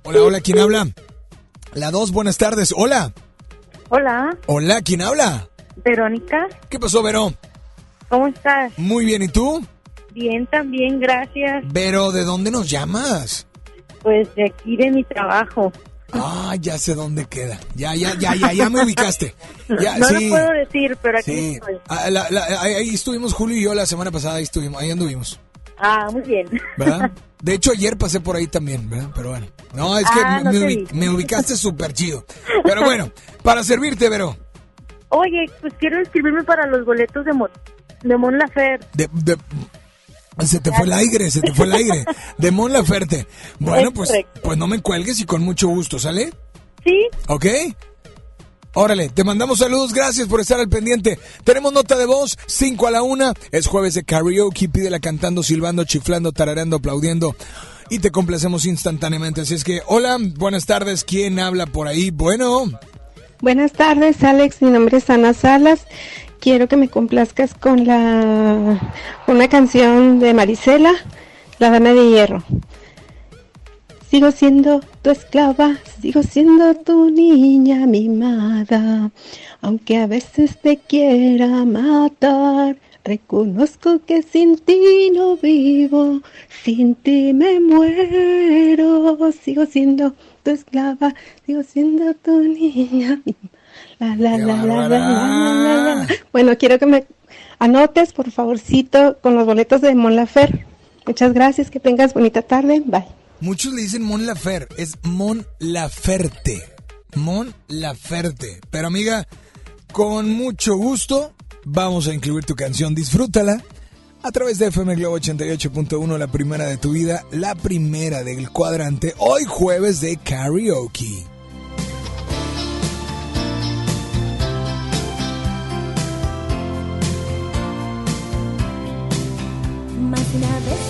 Speaker 5: Hola, hola, ¿quién habla? La 2, buenas tardes. Hola.
Speaker 41: Hola,
Speaker 5: Hola, ¿quién habla?
Speaker 41: Verónica,
Speaker 5: ¿Qué pasó, Vero?
Speaker 41: ¿cómo estás?
Speaker 5: Muy bien, ¿y tú?
Speaker 41: Bien, también, gracias.
Speaker 5: Vero, ¿de dónde nos llamas?
Speaker 41: Pues de aquí de mi trabajo.
Speaker 5: Ah, ya sé dónde queda. Ya, ya, ya, ya, ya me ubicaste. Ya,
Speaker 41: no
Speaker 5: sí.
Speaker 41: lo puedo decir, pero aquí
Speaker 5: Sí.
Speaker 41: estoy.
Speaker 5: Ah, la- la- ahí estuvimos Julio y yo la semana pasada, ahí estuvimos, ahí anduvimos,
Speaker 41: Ah, muy bien.
Speaker 5: ¿verdad? (laughs) De hecho, ayer pasé por ahí también, ¿verdad? Pero bueno. No, es que
Speaker 41: Ah, no
Speaker 5: me,
Speaker 41: te
Speaker 5: ubi-
Speaker 41: vi.
Speaker 5: me ubicaste súper chido. Pero bueno, para servirte, Vero.
Speaker 41: Oye, pues quiero inscribirme para los boletos de, Mo de Mon Laferte.
Speaker 5: De, de- se te fue el aire, se te fue el aire. (laughs) De Mon Laferte. Bueno,
Speaker 41: Es
Speaker 5: pues, pues no me cuelgues y con mucho gusto, ¿sale?
Speaker 41: Sí.
Speaker 5: ¿Ok? Órale, te mandamos saludos, gracias por estar al pendiente. Tenemos nota de voz, 5 a la 1, es jueves de karaoke, pídela cantando, silbando, chiflando, tarareando, aplaudiendo y te complacemos instantáneamente. Así es que, hola, buenas tardes, ¿quién habla por ahí? Bueno,
Speaker 42: Buenas tardes, Alex. Mi nombre es Ana Salas. Quiero que me complazcas con la una canción de Marisela, La Dama de Hierro. Sigo siendo tu esclava, sigo siendo tu niña mimada, aunque a veces te quiera matar. Reconozco que sin ti no vivo, sin ti me muero. Sigo siendo tu esclava, sigo siendo tu niña. La, la, la, la, la, la, la, la. Bueno, quiero que me anotes, por favorcito, con los boletos de Mon Lafer. Muchas gracias, que tengas bonita tarde. Bye.
Speaker 5: muchos le dicen Mon Lafer, es Mon Laferte. Mon Laferte. Pero amiga, con mucho gusto vamos a incluir tu canción, disfrútala. A través de FM Globo 88.1, la primera de tu vida, la primera del cuadrante, hoy jueves de karaoke.
Speaker 4: Más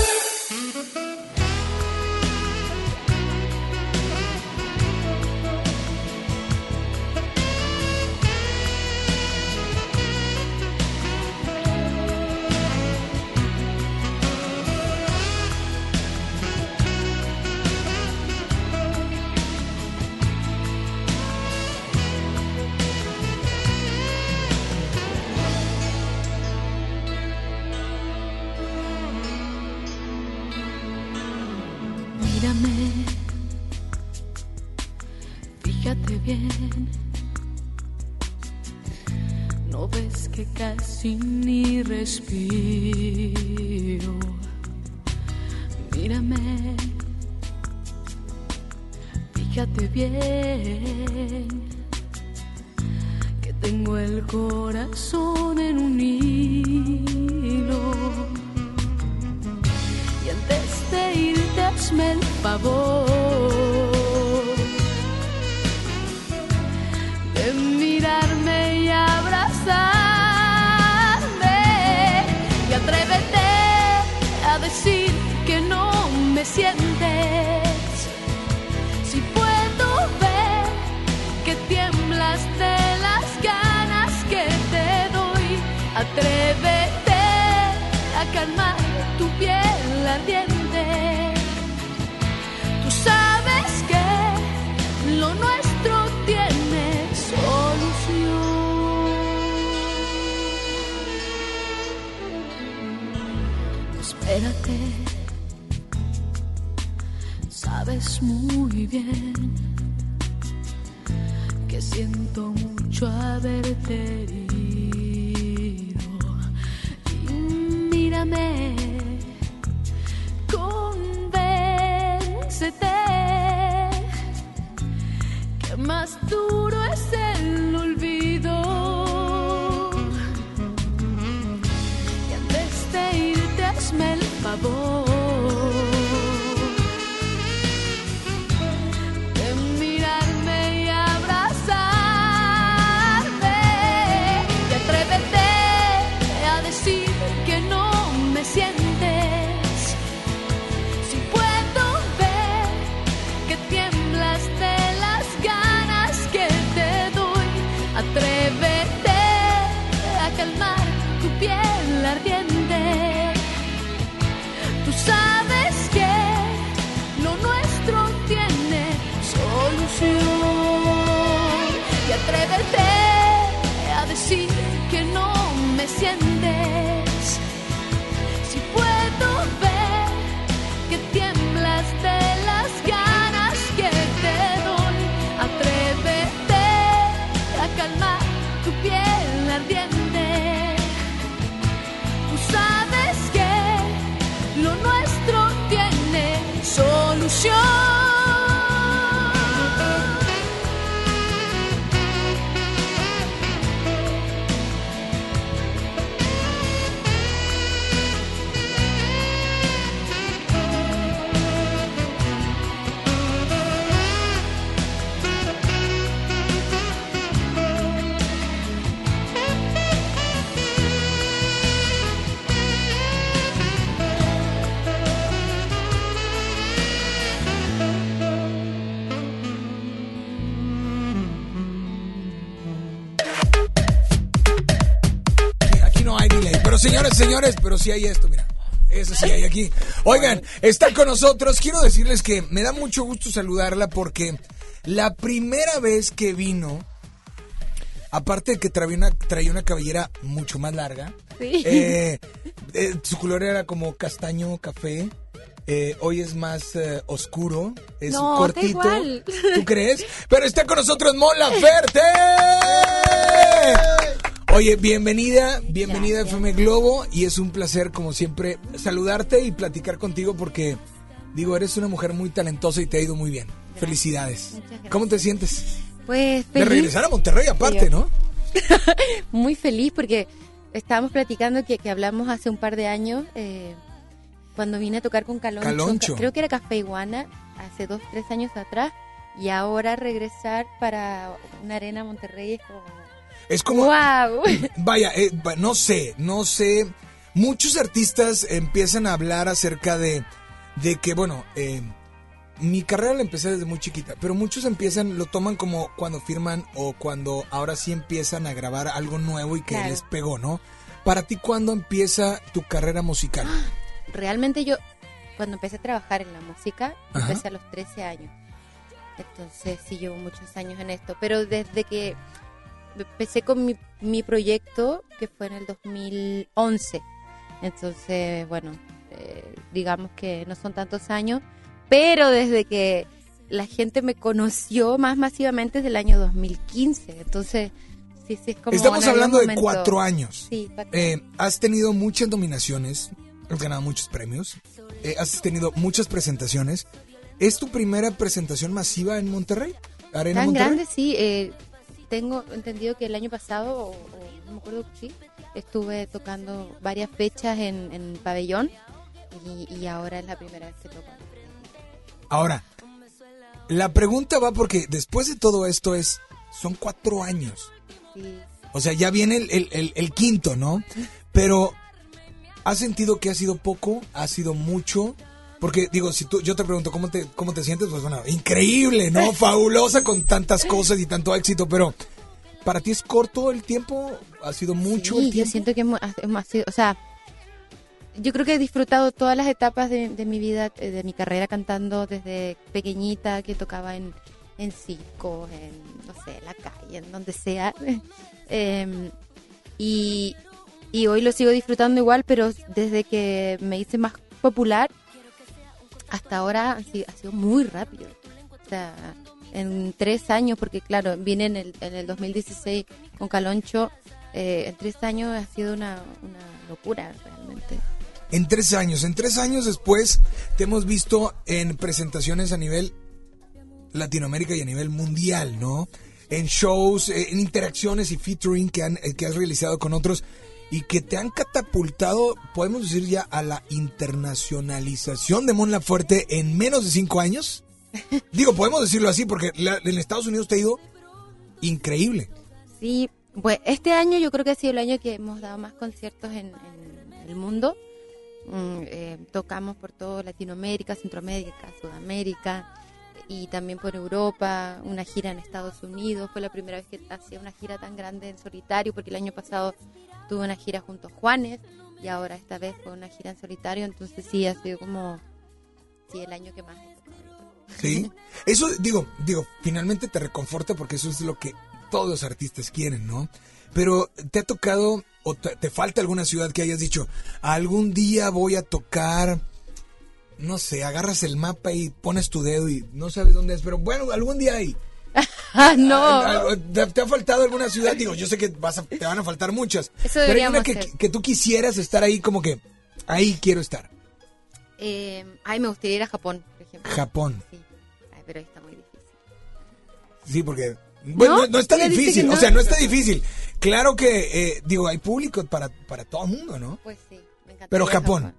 Speaker 8: bien.
Speaker 5: Señores, señores, pero sí hay esto, mira. Eso sí hay aquí. Oigan, está con nosotros. Quiero decirles que me da mucho gusto saludarla porque la primera vez que vino, aparte de que traía una, traía una cabellera mucho más larga,
Speaker 43: Sí.
Speaker 5: eh, eh, su color era como castaño, café. eh, hoy es más eh, oscuro, es
Speaker 43: No,
Speaker 5: cortito.
Speaker 43: igual.
Speaker 5: ¿Tú crees? Pero está con nosotros Mon Laferte. (laughs) Oye, bienvenida, bienvenida a FM Globo y es un placer como siempre saludarte y platicar contigo porque digo, eres una mujer muy talentosa y te ha ido muy bien. Felicidades. ¿Cómo te sientes?
Speaker 44: Pues
Speaker 5: De
Speaker 44: feliz.
Speaker 5: regresar a Monterrey aparte. ¿no? (laughs)
Speaker 44: Muy feliz porque estábamos platicando que, que hablamos hace un par de años eh, cuando vine a tocar con Caloncho.
Speaker 5: Caloncho.
Speaker 44: Creo que era Café Iguana hace dos, tres años atrás. Y ahora regresar para una arena Monterrey es como...
Speaker 5: Es como
Speaker 44: ¡Wow!
Speaker 5: Vaya, eh, no sé, no sé. Muchos artistas empiezan a hablar acerca de, de que, bueno, eh, mi carrera la empecé desde muy chiquita, pero muchos empiezan, lo toman como cuando firman o cuando ahora sí empiezan a grabar algo nuevo y que
Speaker 44: Claro.
Speaker 5: les pegó, ¿no? Para ti, ¿cuándo empieza tu carrera musical?
Speaker 44: Realmente yo, cuando empecé a trabajar en la música,
Speaker 5: Ajá.
Speaker 44: empecé a los 13 años. Entonces sí llevo muchos años en esto. Pero desde que empecé con mi, mi proyecto, que fue en el 2011. Entonces, bueno, eh, digamos que no son tantos años. Pero desde que la gente me conoció más masivamente es del año 2015. Entonces, sí, sí, es como...
Speaker 5: Estamos hablando de cuatro años.
Speaker 44: Sí, cuatro
Speaker 5: Eh, has tenido muchas nominaciones, has ganado muchos premios, eh, has tenido muchas presentaciones. ¿Es tu primera presentación masiva en Monterrey? Arena
Speaker 44: Tan
Speaker 5: Monterrey.
Speaker 44: grande, sí. eh, tengo entendido que el año pasado, o, o no me acuerdo sí, estuve tocando varias fechas en, en pabellón y, y ahora es la primera vez que toco.
Speaker 5: Ahora, la pregunta va porque después de todo esto es, son cuatro años.
Speaker 44: Sí.
Speaker 5: O sea, ya viene el, el- el- el quinto, ¿no? Pero, ¿has sentido que ha sido poco? ¿Ha sido mucho? Porque, digo, si tú, yo te pregunto, ¿cómo te, cómo te sientes? Pues bueno, increíble, ¿no? (laughs) Fabulosa con tantas cosas y tanto éxito, pero ¿para ti es corto el tiempo? ¿Ha sido mucho
Speaker 44: Sí,
Speaker 5: el
Speaker 44: yo
Speaker 5: tiempo?
Speaker 44: siento que hemos sido, o sea, yo creo que he disfrutado todas las etapas de, de mi vida, eh, de mi carrera cantando desde pequeñita, que tocaba en, en circos, en, no sé, en la calle, en donde sea. (laughs) Em, y, y hoy lo sigo disfrutando igual, pero desde que me hice más popular, hasta ahora ha sido, ha sido muy rápido. En tres años, porque claro, vine en el, en el 2016 con Caloncho, eh, en tres años ha sido una, una locura realmente.
Speaker 5: En tres años, en tres años después te hemos visto en presentaciones a nivel Latinoamérica y a nivel mundial, ¿no? En shows, eh, en interacciones y featuring que, han, eh, que has realizado con otros y que te han catapultado, podemos decir ya, a la internacionalización de Mon Laferte en menos de cinco años. (laughs) Digo, podemos decirlo así porque la- en Estados Unidos te ha ido increíble.
Speaker 44: Sí, pues este año yo creo que ha sido el año que hemos dado más conciertos en, en el mundo. Mm, eh, tocamos por todo Latinoamérica, Centroamérica, Sudamérica y también por Europa, una gira en Estados Unidos. Fue la primera vez que hacía una gira tan grande en solitario porque el año pasado tuve una gira junto a Juanes y ahora esta vez fue una gira en solitario. Entonces sí, ha sido como sí, el año que más.
Speaker 5: Sí. Eso, digo, digo, finalmente te reconforta porque eso es lo que todos los artistas quieren, ¿no? Pero te ha tocado o te, te falta alguna ciudad que hayas dicho, algún día voy a tocar, no sé, agarras el mapa y pones tu dedo y no sabes dónde es, pero bueno, algún día hay. (laughs)
Speaker 44: Ah, no.
Speaker 5: Ah, ¿Te, te ha faltado alguna ciudad? Digo, yo sé que vas a- te van a faltar muchas.
Speaker 44: Eso
Speaker 5: pero hay una que, tú quisieras estar ahí como que, ahí quiero estar.
Speaker 44: Eh, ay, me gustaría ir a Japón, por ejemplo.
Speaker 5: Japón.
Speaker 44: Sí. Ay, pero ahí está muy difícil.
Speaker 5: Sí, porque bueno, no, no está difícil,
Speaker 44: que
Speaker 5: o
Speaker 44: no.
Speaker 5: sea, no está difícil. Claro que, eh, digo, hay público para, para todo el mundo, ¿no?
Speaker 44: Pues sí, me encantaría
Speaker 5: Pero Japón.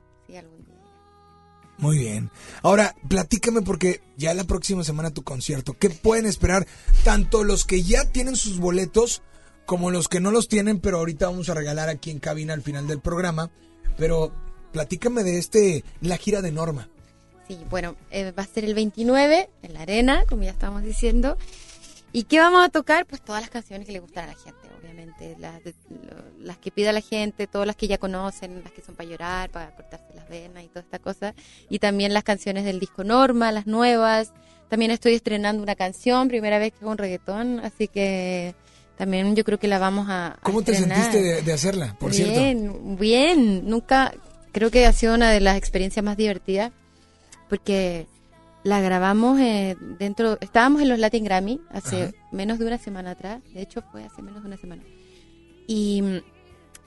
Speaker 5: Muy bien. Ahora, platícame porque ya la próxima semana tu concierto. ¿Qué pueden esperar tanto los que ya tienen sus boletos como los que no los tienen, pero ahorita vamos a regalar aquí en cabina al final del programa? Pero platícame de este, la gira de Norma.
Speaker 44: Sí, bueno, eh, va a ser el 29 en la arena, como ya estábamos diciendo. ¿Y qué vamos a tocar? Pues todas las canciones que le gustan a la gente, obviamente. Las, de- lo- las que pida la gente, todas las que ya conocen, las que son para llorar, para cortarse las venas y toda esta cosa. Y también las canciones del disco Norma, las nuevas. También estoy estrenando una canción, primera vez que hago un reggaetón, así que también yo creo que la vamos a. a
Speaker 5: ¿Cómo te
Speaker 44: estrenar.
Speaker 5: sentiste de, de hacerla, por
Speaker 44: bien,
Speaker 5: cierto?
Speaker 44: bien. Nunca, creo que ha sido una de las experiencias más divertidas porque la grabamos eh, dentro, estábamos en los Latin Grammy hace
Speaker 45: Ajá.
Speaker 44: menos de una semana atrás, de hecho fue hace menos de una semana. Y mm,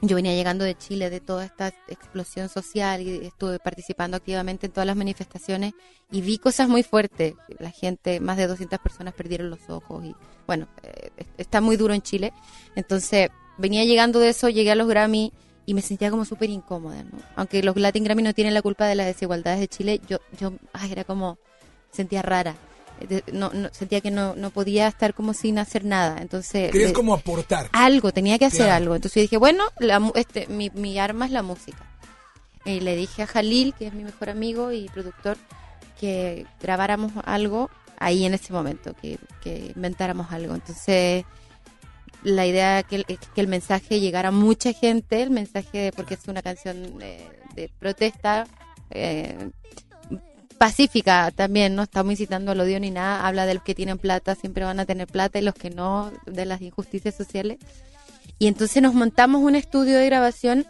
Speaker 44: yo venía llegando de Chile, de toda esta explosión social y estuve participando activamente en todas las manifestaciones y vi cosas muy fuertes. La gente, más de 200 personas perdieron los ojos y bueno, eh, está muy duro en Chile. Entonces venía llegando de eso, llegué a los Grammy y me sentía como súper incómoda, ¿no? Aunque los Latin Grammy no tienen la culpa de las desigualdades de Chile, yo, yo ay, era como, sentía rara. Eh, No, no- sentía que no, no podía estar como sin hacer nada. Entonces,
Speaker 5: Querías como aportar.
Speaker 44: algo, tenía que hacer
Speaker 5: Claro.
Speaker 44: algo. Entonces yo dije, bueno, la este, mi, mi arma es la música. Y le dije a Jalil, que es mi mejor amigo y productor, que grabáramos algo ahí en ese momento, que, que inventáramos algo. Entonces, la idea que que el mensaje llegara a mucha gente, el mensaje, de- porque es una canción de, de protesta, eh, pacífica también, no estamos incitando al odio ni nada, habla de los que tienen plata, siempre van a tener plata y los que no, de las injusticias sociales. Y entonces nos montamos un estudio de grabación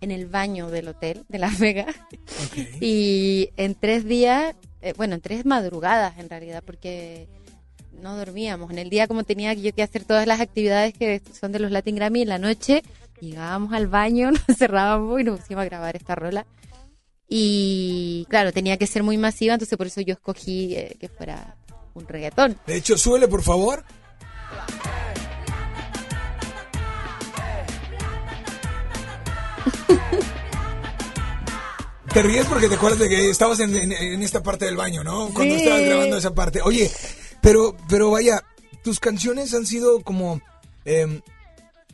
Speaker 44: en el baño del hotel de Las Vegas. (laughs) Y en tres días, eh, bueno, en tres madrugadas en realidad, porque no dormíamos. En el día como tenía yo que hacer todas las actividades que son de los Latin Grammy, en la noche llegábamos al baño, (laughs) nos cerrábamos y nos pusimos a grabar esta rola. Y claro, tenía que ser muy masiva, entonces por eso yo escogí eh, que fuera un reggaetón.
Speaker 5: De hecho, súbele, por favor. (laughs) Te ríes porque te acuerdas de que estabas en, en- en esta parte del baño, ¿no? Cuando
Speaker 44: Sí.
Speaker 5: estabas grabando esa parte. Oye, pero, pero vaya, tus canciones han sido como... em,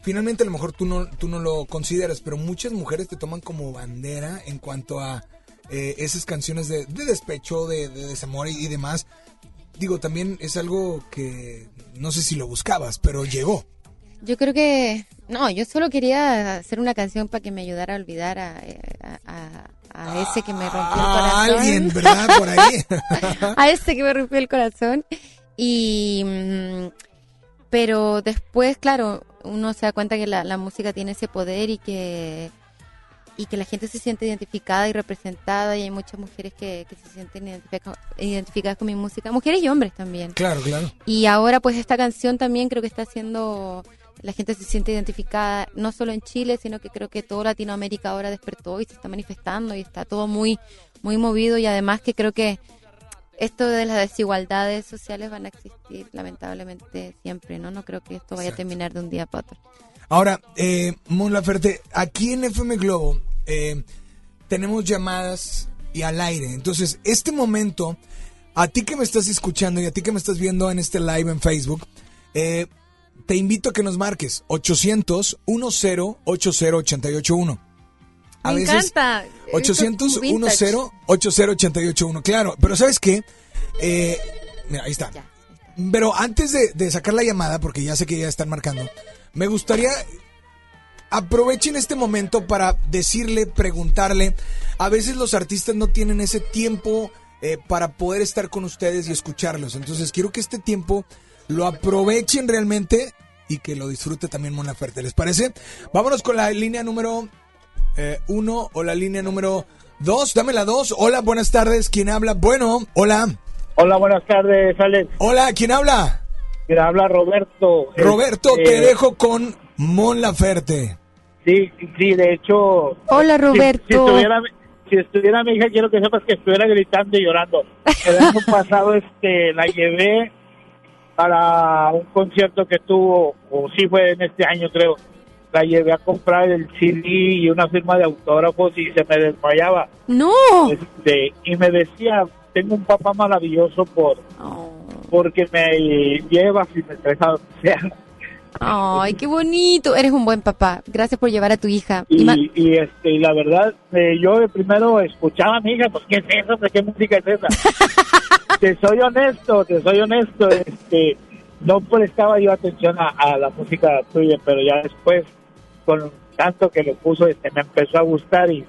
Speaker 5: finalmente a lo mejor tú no, tú no lo consideras, pero muchas mujeres te toman como bandera en cuanto a eh, esas canciones de, de despecho, de, de desamor y, y demás. Digo, también es algo que no sé si lo buscabas, pero llegó.
Speaker 44: Yo creo que, no, yo solo quería hacer una canción para que me ayudara a olvidar a, eh, a- a- a ese que me rompió el
Speaker 5: A
Speaker 44: corazón.
Speaker 5: alguien, ¿verdad? Por ahí. (laughs)
Speaker 44: a ese que me rompió el corazón. Y, mm, pero después, claro, uno se da cuenta que la, la música tiene ese poder y que, y que la gente se siente identificada y representada y hay muchas mujeres que, que se sienten identifica- identificadas con mi música, mujeres y hombres también.
Speaker 5: Claro, claro.
Speaker 44: Y ahora pues esta canción también creo que está haciendo, la gente se siente identificada no solo en Chile, sino que creo que toda Latinoamérica ahora despertó y se está manifestando y está todo muy, muy movido y además que creo que esto de las desigualdades sociales van a existir lamentablemente siempre, ¿no? No creo que esto vaya a terminar de un día para otro.
Speaker 5: Ahora, eh, Mon Laferte, aquí en FM Globo eh, tenemos llamadas y al aire. Entonces, este momento, a ti que me estás escuchando y a ti que me estás viendo en este live en Facebook, eh, te invito a que nos marques 800 10 80 881. A
Speaker 44: Me
Speaker 5: veces
Speaker 44: encanta.
Speaker 5: 800
Speaker 44: Esto es vintage.
Speaker 5: 10 80 881. Claro, pero ¿sabes qué? Eh, mira, ahí está. Pero antes de, de sacar la llamada, porque ya sé que ya están marcando, me gustaría aprovechen este momento para decirle, preguntarle. A veces los artistas no tienen ese tiempo eh, para poder estar con ustedes y escucharlos. Entonces quiero que este tiempo lo aprovechen realmente y que lo disfrute también Mona Ferte. ¿Les parece? Vámonos con la línea número eh, uno o la línea número dos. Dame la dos. Hola, buenas tardes. ¿Quién habla? Bueno, hola.
Speaker 46: Hola, buenas tardes, Alex.
Speaker 5: Hola, ¿quién habla?
Speaker 46: Mira, habla Roberto.
Speaker 5: Roberto,
Speaker 46: Este,
Speaker 5: te dejo con Mon Laferte.
Speaker 46: Sí, sí, de hecho.
Speaker 44: Hola,
Speaker 46: si-
Speaker 44: Roberto.
Speaker 46: Si, estuviera, si estuviera mi hija, quiero que sepas que estuviera gritando y llorando. El año (laughs) pasado este, la llevé para un concierto que tuvo, o sí fue en este año, creo. La llevé a comprar el CD y una firma de autógrafos y se me desmayaba.
Speaker 44: ¡No!
Speaker 46: Este, y me decía, tengo un papá maravilloso por porque me llevas y me traes a donde sea.
Speaker 44: Ay, qué bonito. Eres un buen papá. Gracias por llevar a tu hija. Y
Speaker 46: Y, y, este y la verdad eh, yo primero escuchaba a mi hija pues qué es eso ¿De qué música es esa (laughs) te soy honesto te soy honesto este no prestaba yo atención a, a la música tuya, pero ya después, con tanto que le puso, este, me empezó a gustar y,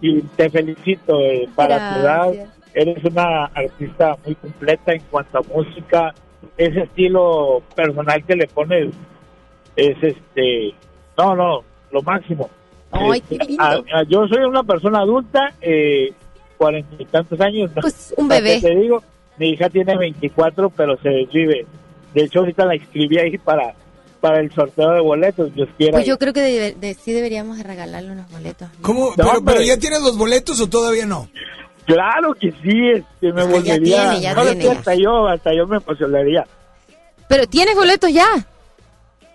Speaker 46: y te felicito eh, para tu edad.
Speaker 44: Gracias.
Speaker 46: Eres una artista muy completa en cuanto a música. Ese estilo personal que le pones es este, no, no, lo máximo.
Speaker 44: Ay,
Speaker 46: Este,
Speaker 44: qué lindo.
Speaker 46: a- a- yo soy una persona adulta, eh, cuarenta y tantos años.
Speaker 44: Pues, un
Speaker 46: ¿Para qué
Speaker 44: bebé.
Speaker 46: Te digo, mi hija tiene 24, pero se desvive. De hecho, ahorita la inscribí ahí para, para el sorteo de boletos, Dios quiera.
Speaker 44: Pues yo creo que de- sí deberíamos de regalarle unos boletos.
Speaker 5: ¿Cómo?
Speaker 46: No,
Speaker 5: pero, pero ya tienes los boletos o todavía no?
Speaker 46: Claro que sí, este, me
Speaker 44: ya
Speaker 46: volvería.
Speaker 44: tiene, ya
Speaker 46: no,
Speaker 44: tiene,
Speaker 46: sí, hasta yo, hasta yo me emocionaría.
Speaker 44: Pero tienes boletos ya.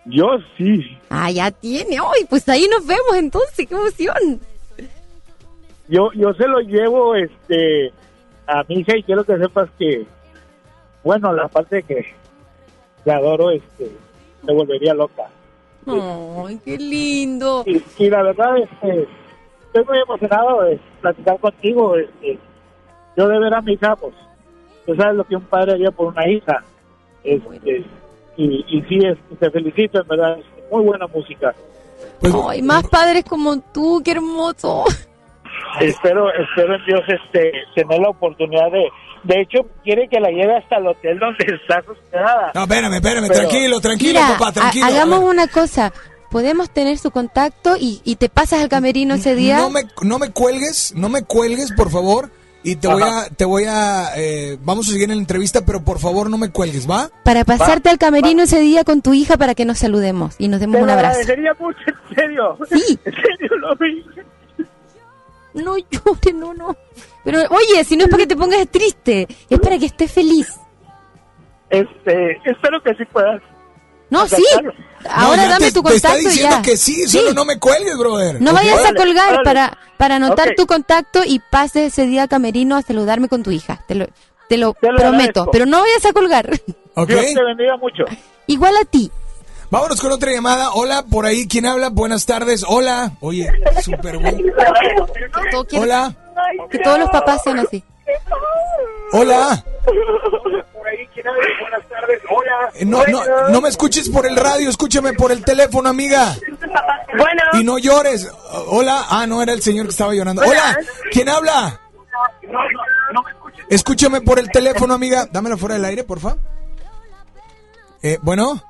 Speaker 46: Yo sí.
Speaker 44: Ah, ya tiene. Ay, pues ahí nos vemos entonces. Qué emoción.
Speaker 46: Yo, yo se lo llevo, este, a mi hija y quiero que sepas que, bueno, la parte que la adoro, este, me volvería loca.
Speaker 44: Ay, qué lindo.
Speaker 46: Y, y la verdad, este, estoy muy emocionado de platicar contigo. Este, yo de ver a mi hija, pues, tú sabes lo que un padre haría por una hija. Este, y, y sí, este, te felicito, en verdad, es muy buena música.
Speaker 5: Pues,
Speaker 44: Ay, más padres como tú, qué hermoso.
Speaker 46: Espero, espero en Dios este, tener la oportunidad de... De hecho, quiere que la lleve hasta el hotel donde estás hospedada.
Speaker 5: No, espérame, espérame,
Speaker 46: Pero-
Speaker 5: tranquilo, tranquilo,
Speaker 44: Mira,
Speaker 5: papá, tranquilo.
Speaker 44: hagamos una cosa. Podemos tener su contacto y, y te pasas al camerino ese día.
Speaker 5: No me, no me cuelgues, no me cuelgues, por favor. Y te voy a, te voy a, eh, vamos a seguir en la entrevista, pero por favor no me cuelgues, ¿va?
Speaker 44: Para pasarte al camerino ese día con tu hija para que nos saludemos y nos demos
Speaker 46: Te
Speaker 44: un abrazo.
Speaker 46: agradecería mucho, en serio.
Speaker 44: Sí. (laughs)
Speaker 46: En serio, lo vi.
Speaker 44: No llores, no, no. Pero oye, si no es para que te pongas triste, es para que estés feliz.
Speaker 46: Este, espero que sí puedas.
Speaker 44: No, sí. Ahora
Speaker 5: No,
Speaker 44: dame
Speaker 5: te-
Speaker 44: tu
Speaker 5: Te está
Speaker 44: contacto
Speaker 5: diciendo
Speaker 44: ya.
Speaker 5: que sí, solo no me cuelgues, brother.
Speaker 44: No vayas a colgar para, para anotar tu contacto y pases ese día a camerino a saludarme con tu hija. Te lo, te lo
Speaker 46: Te lo
Speaker 44: prometo.
Speaker 46: agradezco.
Speaker 44: Pero no vayas a colgar.
Speaker 46: Dios te bendiga mucho.
Speaker 44: Igual a ti.
Speaker 5: Vámonos con otra llamada. Hola, por ahí, ¿quién habla? Buenas tardes. Hola. Oye, súper bueno.
Speaker 44: Todo Que todos los papás sean así.
Speaker 5: Hola.
Speaker 46: Por ahí, ¿quién habla? Buenas tardes. Hola.
Speaker 5: Eh, No, no, no me escuches por el radio, escúchame por el teléfono, amiga.
Speaker 24: Bueno,
Speaker 5: Y no llores. Hola. Ah, no, era el señor que estaba llorando. Hola. ¿Quién habla? Escúchame por el teléfono, amiga. Dámela fuera del aire, porfa. Eh, bueno.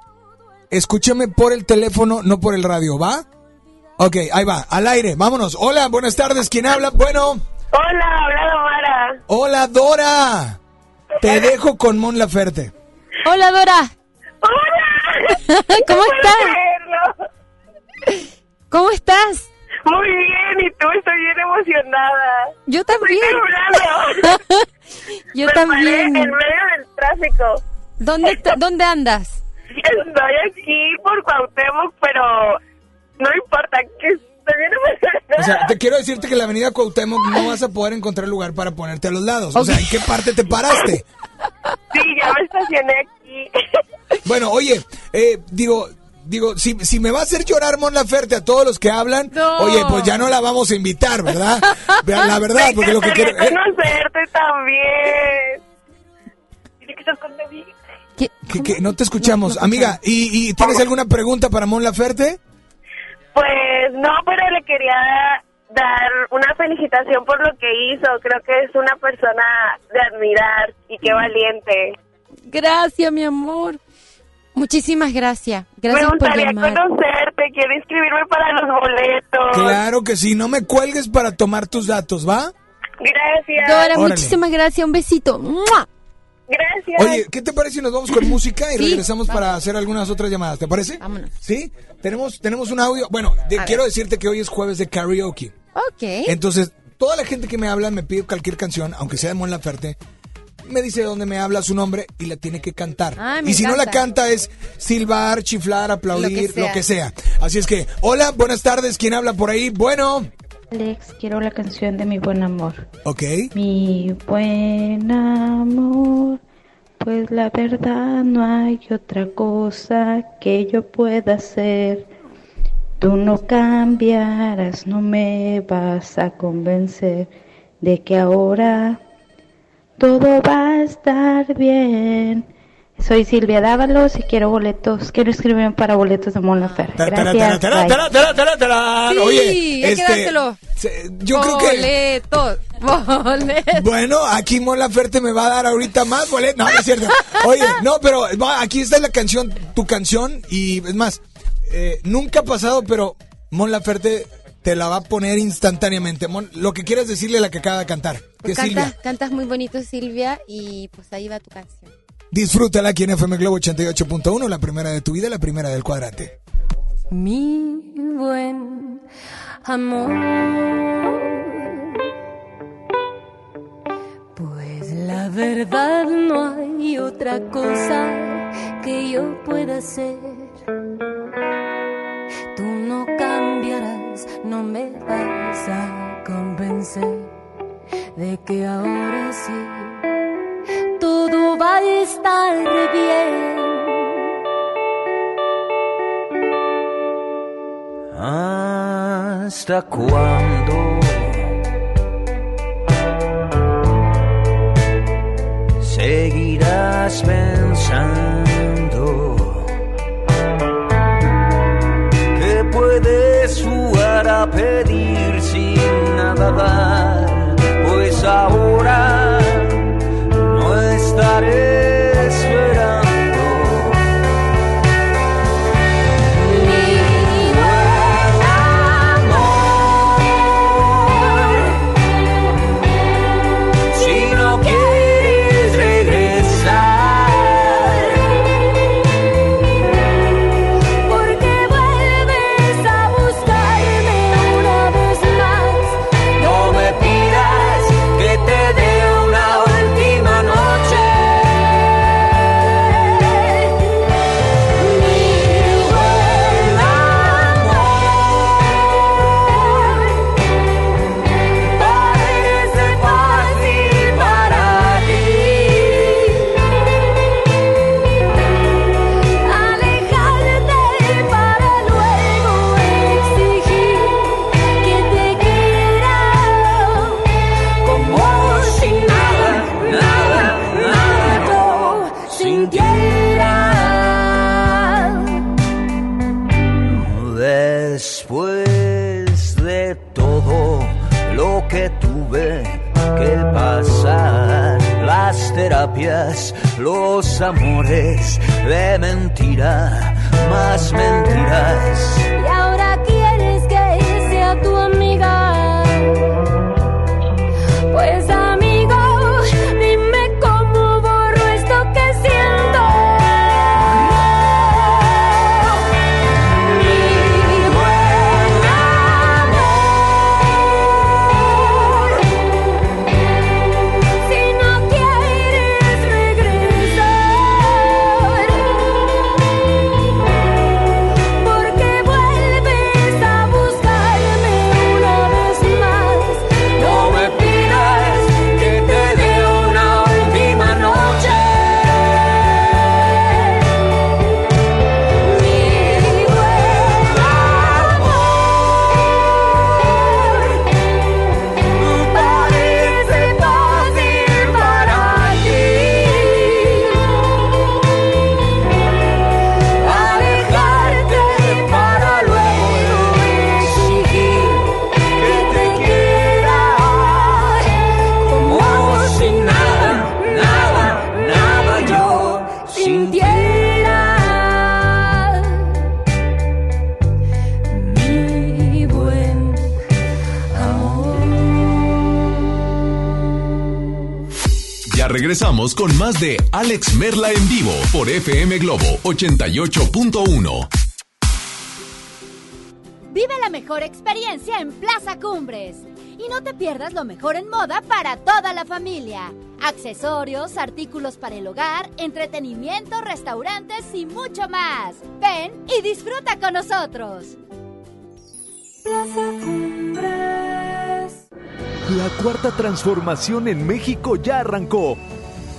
Speaker 5: Escúchame por el teléfono, no por el radio, ¿va? Ok, ahí va, al aire, vámonos. Hola, buenas tardes, ¿quién habla? Bueno.
Speaker 24: hola, habla Mara.
Speaker 5: Hola, Dora. Te dejo con Mon Laferte.
Speaker 44: Hola, Dora.
Speaker 24: Hola. (laughs)
Speaker 44: ¿Cómo estás? ¿Cómo estás?
Speaker 24: Muy bien, y tú estoy bien emocionada.
Speaker 44: Yo también. (laughs) Yo
Speaker 24: Me
Speaker 44: también.
Speaker 24: en medio del tráfico.
Speaker 44: ¿Dónde, ¿Dónde andas?
Speaker 24: Estoy aquí por Cuauhtémoc, pero no importa, que.
Speaker 5: O sea, te quiero decirte que en la avenida Cuauhtémoc no vas a poder encontrar lugar para ponerte a los lados. O sea, ¿en qué parte te paraste?
Speaker 24: Sí, ya me estacioné aquí.
Speaker 5: Bueno, oye, eh, digo, digo, si, si me va a hacer llorar Mon Laferte a todos los que hablan,
Speaker 44: No.
Speaker 5: oye, pues ya no la vamos a invitar, ¿verdad? La verdad, porque lo que quiero... eh,
Speaker 24: conocerte también. Dile que estás conmigo.
Speaker 44: ¿Qué?
Speaker 5: que, que no te escuchamos. Amiga, ¿y, y tienes alguna pregunta para Mon Laferte?
Speaker 24: Pues no, pero le quería dar una felicitación por lo que hizo. Creo que es una persona de admirar y qué valiente.
Speaker 44: Gracias, mi amor. Muchísimas gracias.
Speaker 24: Me
Speaker 44: Gracias por
Speaker 24: gustaría conocerte, quiero inscribirme para los boletos.
Speaker 5: Claro que sí, no me cuelgues para tomar tus datos, ¿va?
Speaker 24: Gracias.
Speaker 44: Dora,
Speaker 5: Órale.
Speaker 44: muchísimas gracias. Un besito. ¡Mua!
Speaker 24: Gracias.
Speaker 5: Oye, ¿qué te parece si nos vamos con (clears throat) música y
Speaker 44: Sí,
Speaker 5: regresamos
Speaker 44: vamos.
Speaker 5: para hacer algunas otras llamadas? ¿Te parece?
Speaker 44: Vámonos.
Speaker 5: ¿Sí? Tenemos, tenemos un audio. Bueno, de- quiero decirte que hoy es jueves de karaoke.
Speaker 44: Ok.
Speaker 5: Entonces, toda la gente que me habla me pide cualquier canción, aunque sea de Mon Laferte, me dice de dónde me habla su nombre y la tiene que cantar.
Speaker 44: Me
Speaker 5: y si no la canta es silbar, chiflar, aplaudir,
Speaker 44: Lo
Speaker 5: lo
Speaker 44: que
Speaker 5: que,
Speaker 44: sea.
Speaker 5: sea. Así es que, hola, buenas tardes, ¿quién habla por ahí? Bueno,
Speaker 42: Alex, quiero la canción de mi buen amor.
Speaker 5: ok.
Speaker 42: Mi buen amor, pues la verdad no hay otra cosa que yo pueda hacer. Tú no cambiarás, no me vas a convencer de que ahora todo va a estar bien.
Speaker 47: Soy Silvia Dávalos y quiero boletos, quiero inscribirme para boletos de Mon Laferte. Gracias.
Speaker 44: Sí,
Speaker 5: Oye,
Speaker 44: hay que
Speaker 5: este,
Speaker 44: dárselo.
Speaker 5: se- yo creo que
Speaker 44: Boletos, boletos.
Speaker 5: Bueno, aquí Mon Laferte me va a dar ahorita más boletos. No, no es cierto. (laughs) Oye, no, pero va, aquí está la canción, tu canción, y es más, eh, nunca ha pasado, pero Mon Laferte te la va a poner instantáneamente. Mon, lo que quieras decirle a la que acaba de cantar, que
Speaker 44: Pues
Speaker 5: Silvia.
Speaker 44: cantas muy bonito, Silvia, y pues ahí va tu canción.
Speaker 5: Disfrútala aquí en FM Globo 88.1, la primera de tu vida, la primera del cuadrante.
Speaker 16: Mi buen amor. Pues la verdad no hay otra cosa que yo pueda hacer. Tú no cambiarás, no me vas a convencer de que ahora sí va a estar bien.
Speaker 4: ¿Hasta cuándo? Seguirás pensando los amores de mentira, más mentiras.
Speaker 16: Más
Speaker 2: de Alex Merla en vivo por FM Globo 88.1.
Speaker 48: Vive la mejor experiencia en Plaza Cumbres. Y no te pierdas lo mejor en moda para toda la familia. Accesorios, artículos para el hogar, entretenimiento, restaurantes y mucho más. Ven y disfruta con nosotros.
Speaker 16: Plaza Cumbres.
Speaker 49: La cuarta transformación en México ya arrancó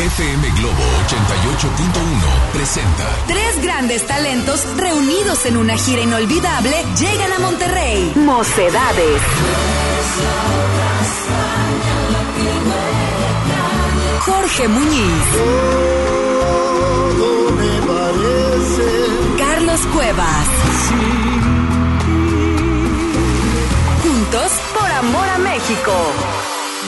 Speaker 16: FM Globo 88.1 presenta
Speaker 50: Tres grandes talentos reunidos en una gira inolvidable llegan a Monterrey. Mocedades. Jorge Muñiz. Carlos Cuevas. Juntos por amor a México.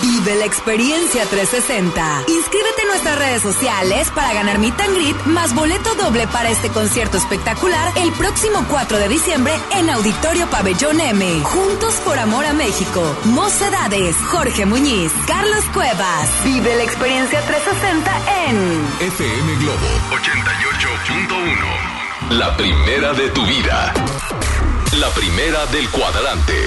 Speaker 50: Vive la experiencia 360. Inscríbete en nuestras redes sociales para ganar Meet and Greet más boleto doble para este concierto espectacular el próximo 4 de diciembre en Auditorio Pabellón M. Juntos por amor a México. Mocedades, Jorge Muñiz, Carlos Cuevas. Vive la experiencia 360 en
Speaker 16: FM Globo 88.1. La primera de tu vida. La primera del cuadrante.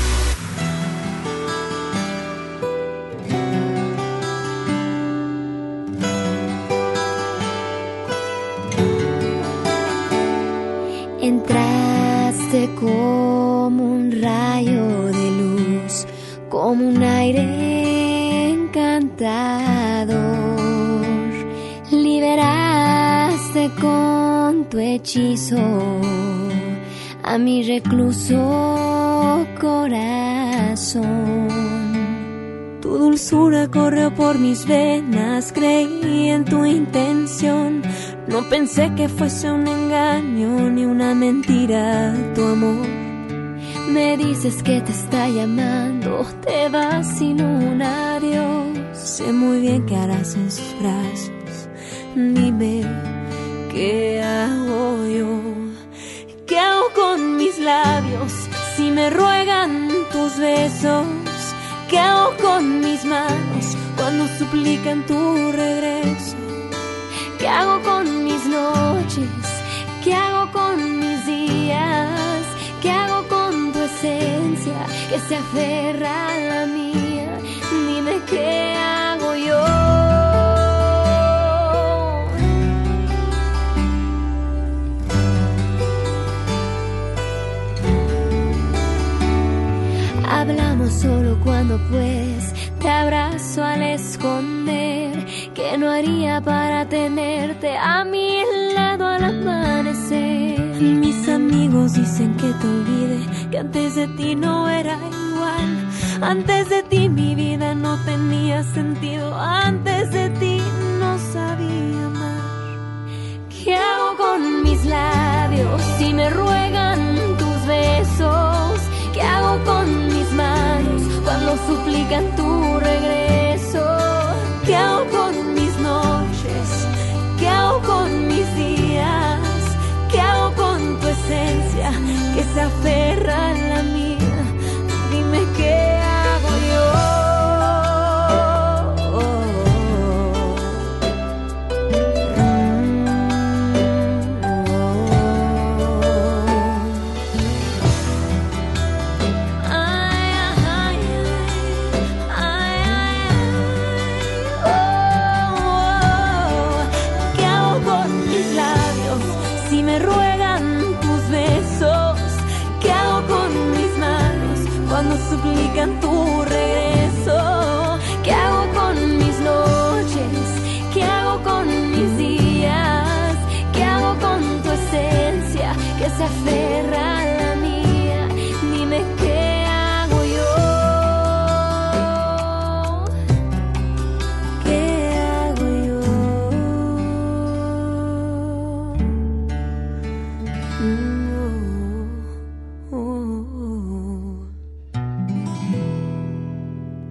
Speaker 4: Hechizo a mi recluso corazón. Tu dulzura corrió por mis venas, creí en tu intención. No pensé que fuese un engaño ni una mentira tu amor. Me dices que te está llamando, te vas sin un adiós. Sé muy bien que harás en sus brazos. Dime, ¿qué hago yo? ¿Qué hago con mis labios si me ruegan tus besos? ¿Qué hago con mis manos cuando suplican tu regreso? ¿Qué hago con mis noches? ¿Qué hago con mis días? ¿Qué hago con tu esencia que se aferra a la mía? Dime qué hago solo cuando pues te abrazo al esconder que no haría para tenerte a mi lado al amanecer. Mis amigos dicen que te olvide, que antes de ti no era igual. Antes de ti mi vida no tenía sentido, antes de ti no sabía amar. ¿Qué hago con mis labios si me ruegan tus besos? ¿Qué hago con mis manos cuando suplican tu regreso? ¿Qué hago con mis noches? ¿Qué hago con mis días? ¿Qué hago con tu esencia que se aferra a la mía?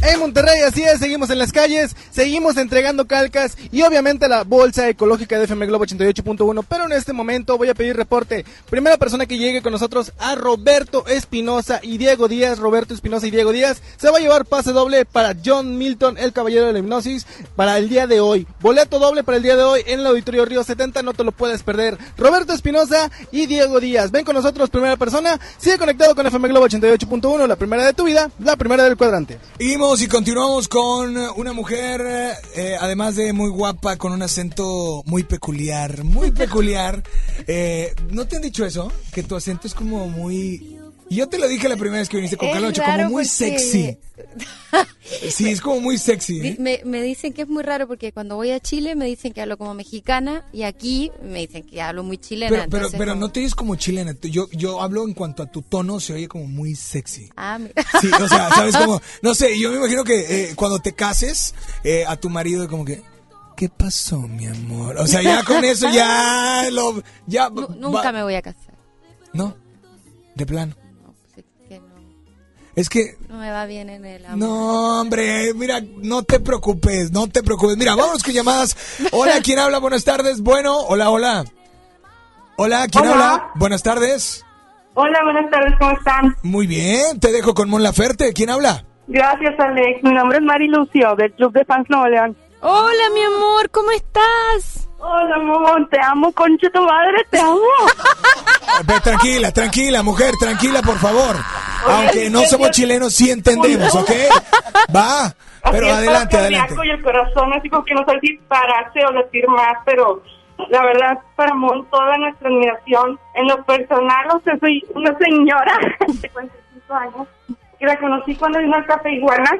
Speaker 20: En Monterrey, así es, seguimos en las calles, seguimos entregando calcas y obviamente la bolsa ecológica de FM Globo 88.1. Pero en este momento voy a pedir reporte. Primera persona que llegue con nosotros a Roberto Espinosa y Diego Díaz. Roberto Espinosa y Diego Díaz se va a llevar pase doble para John Milton, el caballero de la hipnosis, para el día de hoy. Boleto doble para el día de hoy en el Auditorio Río 70, no te lo puedes perder. Roberto Espinosa y Diego Díaz. Ven con nosotros, primera persona. Sigue conectado con FM Globo 88.1, la primera de tu vida, la primera del cuadrante.
Speaker 5: Y continuamos con una mujer, eh, además de muy guapa, con un acento muy peculiar, muy (laughs) peculiar. Eh, ¿No te han dicho eso? Que tu acento es como muy... Y Yo te lo dije la primera vez que viniste con Calocho, como muy sexy. (laughs) Sí, es como muy sexy. ¿eh?
Speaker 44: Me, me dicen que es muy raro porque cuando voy a Chile me dicen que hablo como mexicana y aquí me dicen que hablo muy chilena.
Speaker 5: Pero, pero, pero
Speaker 44: como-
Speaker 5: no te oyes como chilena. Yo, yo hablo en cuanto a tu tono, se oye como muy sexy.
Speaker 44: Ah, mi-
Speaker 5: Sí, o sea, ¿sabes cómo? (laughs) No sé, yo me imagino que eh, cuando te cases, eh, a tu marido como que... ¿Qué pasó, mi amor? O sea, ya con eso ya lo... Ya,
Speaker 44: Nu- nunca
Speaker 5: va-
Speaker 44: me voy a casar.
Speaker 5: No, de plano. Es que...
Speaker 44: no me va bien en el amor.
Speaker 5: No, hombre, mira, no te preocupes, no te preocupes. Mira, vámonos con llamadas. Hola, (laughs) ¿quién habla? Buenas tardes. Bueno, hola, hola. Hola, ¿quién
Speaker 51: Hola.
Speaker 5: habla? Buenas tardes.
Speaker 51: Hola, buenas tardes, ¿cómo están?
Speaker 5: Muy bien, te dejo con Mon Laferte. ¿Quién habla?
Speaker 51: Gracias, Alex. Mi nombre es Mari Lucio, del Club de Fans Nuevo León.
Speaker 44: Hola, mi amor, ¿cómo estás?
Speaker 51: Hola, amor, te amo, concha tu madre, te amo. (laughs)
Speaker 5: Ve, tranquila, tranquila, mujer, tranquila, por favor. Aunque no somos chilenos, sí entendemos, ¿ok? Va, pero
Speaker 51: Así es,
Speaker 5: adelante,
Speaker 51: para
Speaker 5: adelante.
Speaker 51: Y el corazón, así como que no sé si pararse o decir más, pero la verdad, para Mon, toda nuestra admiración. En lo personal, o sea, soy una señora (laughs) de 45 años que la conocí cuando vino al Café Iguana.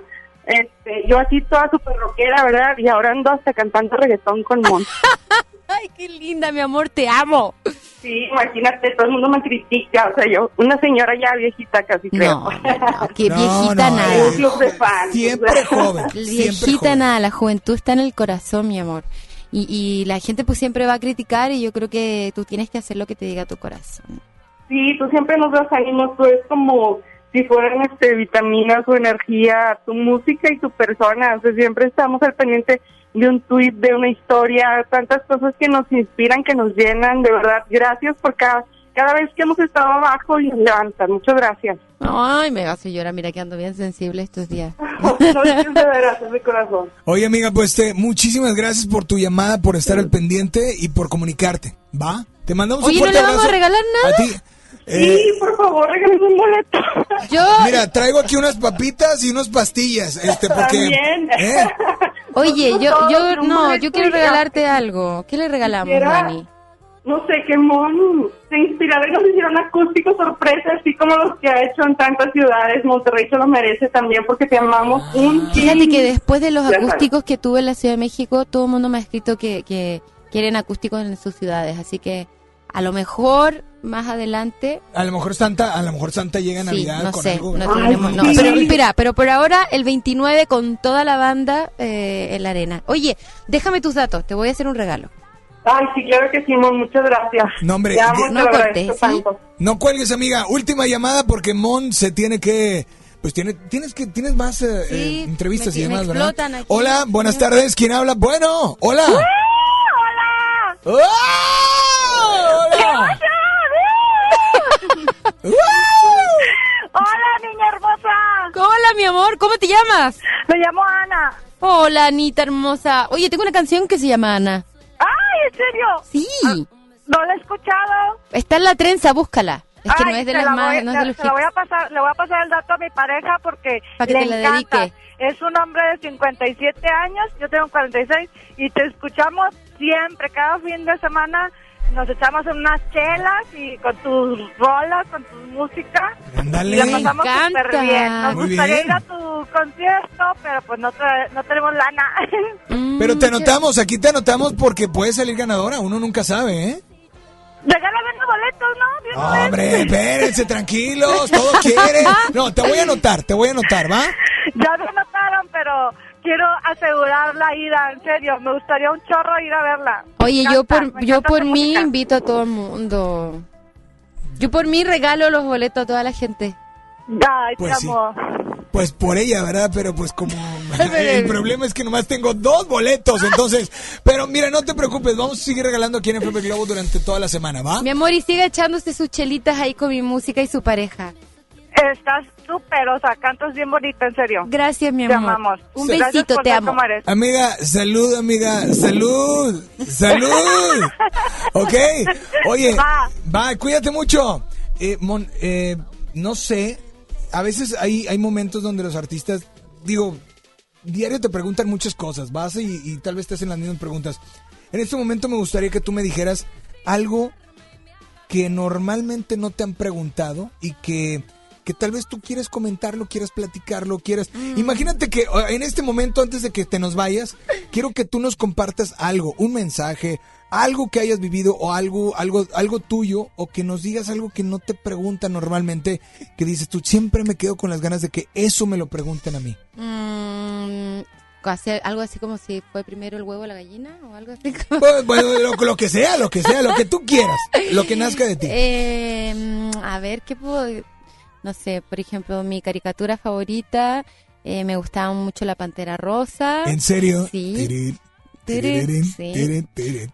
Speaker 51: Este, yo así toda súper rockera, ¿verdad? Y ahora ando hasta cantando reggaetón con Mon. (laughs)
Speaker 44: Ay, qué linda, mi amor, te amo.
Speaker 51: Sí, imagínate, todo el mundo me critica, o sea, yo, una señora ya viejita casi creo.
Speaker 44: No, no, qué viejita
Speaker 5: no,
Speaker 44: nada.
Speaker 51: Un club de fans.
Speaker 5: Siempre joven, (laughs) siempre
Speaker 44: Viejita
Speaker 5: joven.
Speaker 44: nada, la juventud está en el corazón, mi amor. Y, y la gente pues siempre va a criticar y yo creo que tú tienes que hacer lo que te diga tu corazón.
Speaker 51: Sí, tú siempre nos das ánimos, tú es como si fueran este, vitaminas o energía, tu música y tu persona, o sea, siempre estamos al pendiente de un tuit, de una historia, tantas cosas que nos inspiran, que nos llenan, de verdad, gracias por cada, cada vez que hemos estado abajo y nos levantan, muchas gracias.
Speaker 44: Ay, me vas a llorar, mira que ando bien sensible estos días. (laughs)
Speaker 51: No de veras, es de corazón.
Speaker 5: Oye, amiga, pues te, muchísimas gracias por tu llamada, por estar al pendiente y por comunicarte. ¿Va? Te mandamos
Speaker 44: Oye,
Speaker 5: un
Speaker 44: ¿no
Speaker 5: fuerte
Speaker 44: le vamos
Speaker 5: abrazo.
Speaker 44: a regalar nada?
Speaker 5: A ti. Eh,
Speaker 51: Sí, por favor, regálame un boleto.
Speaker 44: Yo,
Speaker 5: Mira, traigo aquí unas papitas y unas pastillas, este, porque...
Speaker 51: También.
Speaker 5: ¿eh? (laughs)
Speaker 44: oye, yo, yo, no, yo quiero regalarte algo. ¿Qué le regalamos, Mani?
Speaker 51: No sé, que Mon se inspirara y nos hiciera un acústico sorpresa, así como los que ha hecho en tantas ciudades. Monterrey se lo merece también porque te amamos un
Speaker 44: Fíjate que después de los
Speaker 51: Ya sabes.
Speaker 44: acústicos que tuve en la Ciudad de México, todo el mundo me ha escrito que, que quieren acústicos en sus ciudades. Así que a lo mejor más adelante
Speaker 5: A lo mejor Santa, a lo mejor Santa llega
Speaker 44: Sí,
Speaker 5: Navidad
Speaker 44: no
Speaker 5: con
Speaker 44: sé,
Speaker 5: algo.
Speaker 44: no tenemos, no. Pero espera, pero por ahora el 29 con toda la banda eh, en la arena. Oye, déjame tus datos, te voy a hacer un regalo.
Speaker 51: Ay, sí, claro que sí, Mon, muchas gracias.
Speaker 5: No, hombre,
Speaker 51: te
Speaker 44: No
Speaker 51: agradezco
Speaker 44: ¿sí?
Speaker 5: No cuelgues, amiga. Última llamada porque Mon se tiene que... Pues tiene, tienes que tienes más eh,
Speaker 44: Sí,
Speaker 5: eh, entrevistas
Speaker 44: me-
Speaker 5: y demás, ¿verdad?
Speaker 44: aquí.
Speaker 5: Hola, buenas tardes. ¿Quién habla? Bueno, hola.
Speaker 51: ¡Hola!
Speaker 5: ¡Ah! ¡Hola!
Speaker 51: ¡Hola, niña hermosa!
Speaker 44: Hola, mi amor, ¿cómo te llamas?
Speaker 51: Me llamo Ana.
Speaker 44: Hola, Anita hermosa. Oye, tengo una canción que se llama Ana.
Speaker 51: ¡Ay, en serio!
Speaker 44: Sí,
Speaker 51: No la he escuchado.
Speaker 44: está en la trenza, búscala. Es que
Speaker 51: Ay,
Speaker 44: no es de las
Speaker 51: la
Speaker 44: más,
Speaker 51: voy-
Speaker 44: no es de los
Speaker 51: se la voy a pasar, le voy a pasar el dato a mi pareja porque
Speaker 44: Pa' que
Speaker 51: le
Speaker 44: te la
Speaker 51: encanta.
Speaker 44: dedique.
Speaker 51: Es un hombre de 57 años, yo tengo 46 y te escuchamos siempre, cada fin de semana nos echamos unas chelas y con tus rolas, con tu música.
Speaker 5: Ándale.
Speaker 51: Y la pasamos
Speaker 44: Me encanta.
Speaker 51: súper bien. Nos
Speaker 5: Muy
Speaker 51: gustaría
Speaker 5: bien.
Speaker 51: ir a tu concierto, pero pues no, tra- no tenemos lana. (laughs)
Speaker 44: Mm,
Speaker 5: Pero te anotamos, aquí te anotamos porque puede salir ganadora. Uno nunca sabe, ¿eh?
Speaker 51: Regálame unos boletos, ¿no?
Speaker 5: Hombre, espérense, (laughs) tranquilos, todos quieren. No, te voy a anotar, te voy a anotar, ¿va?
Speaker 51: Ya me notaron, pero quiero asegurar la ida, en serio. Me gustaría un chorro ir a verla.
Speaker 44: Oye, yo por yo por mí
Speaker 51: música.
Speaker 44: invito a todo el mundo. Yo por mí regalo los boletos a toda la gente.
Speaker 51: Ay,
Speaker 5: Pues
Speaker 51: te
Speaker 5: sí.
Speaker 51: amo.
Speaker 5: Pues por ella, ¿verdad? Pero pues como (laughs) el problema es que nomás tengo dos boletos, entonces, pero mira, no te preocupes, vamos a seguir regalando aquí en FM Globo durante toda la semana, ¿va?
Speaker 44: Mi amor, y siga echándose sus chelitas ahí con mi música y su pareja.
Speaker 51: Estás súper, o sea, cantas bien bonita, en serio.
Speaker 44: Gracias, mi
Speaker 51: Te
Speaker 44: amor.
Speaker 51: amamos.
Speaker 44: Un besito,
Speaker 51: por
Speaker 44: te amo.
Speaker 5: Amiga, salud, amiga, salud, salud. (laughs) ¿Ok? Oye,
Speaker 51: Va.
Speaker 5: va, cuídate mucho. Eh, Mon, eh, no sé, a veces hay, hay momentos donde los artistas, digo, diario te preguntan muchas cosas, vas y, y tal vez te hacen las mismas preguntas. En este momento me gustaría que tú me dijeras algo que normalmente no te han preguntado y que, que tal vez tú quieres comentarlo, quieras platicarlo, quieras... Imagínate que en este momento, antes de que te nos vayas, quiero que tú nos compartas algo, un mensaje, algo que hayas vivido o algo, algo, algo tuyo, o que nos digas algo que no te preguntan normalmente, que dices tú, siempre me quedo con las ganas de que eso me lo pregunten a mí.
Speaker 44: Mm, algo así como si fue primero el huevo o la gallina o algo así. como-
Speaker 5: Bueno, bueno, lo, lo que sea, lo que sea, lo que tú quieras, lo que nazca de ti. (laughs)
Speaker 44: Eh, mm, a ver, ¿qué puedo...? No sé, por ejemplo, mi caricatura favorita, eh, me gustaba mucho la Pantera Rosa.
Speaker 5: ¿En serio?
Speaker 44: Sí.
Speaker 5: Tirín,
Speaker 44: sí.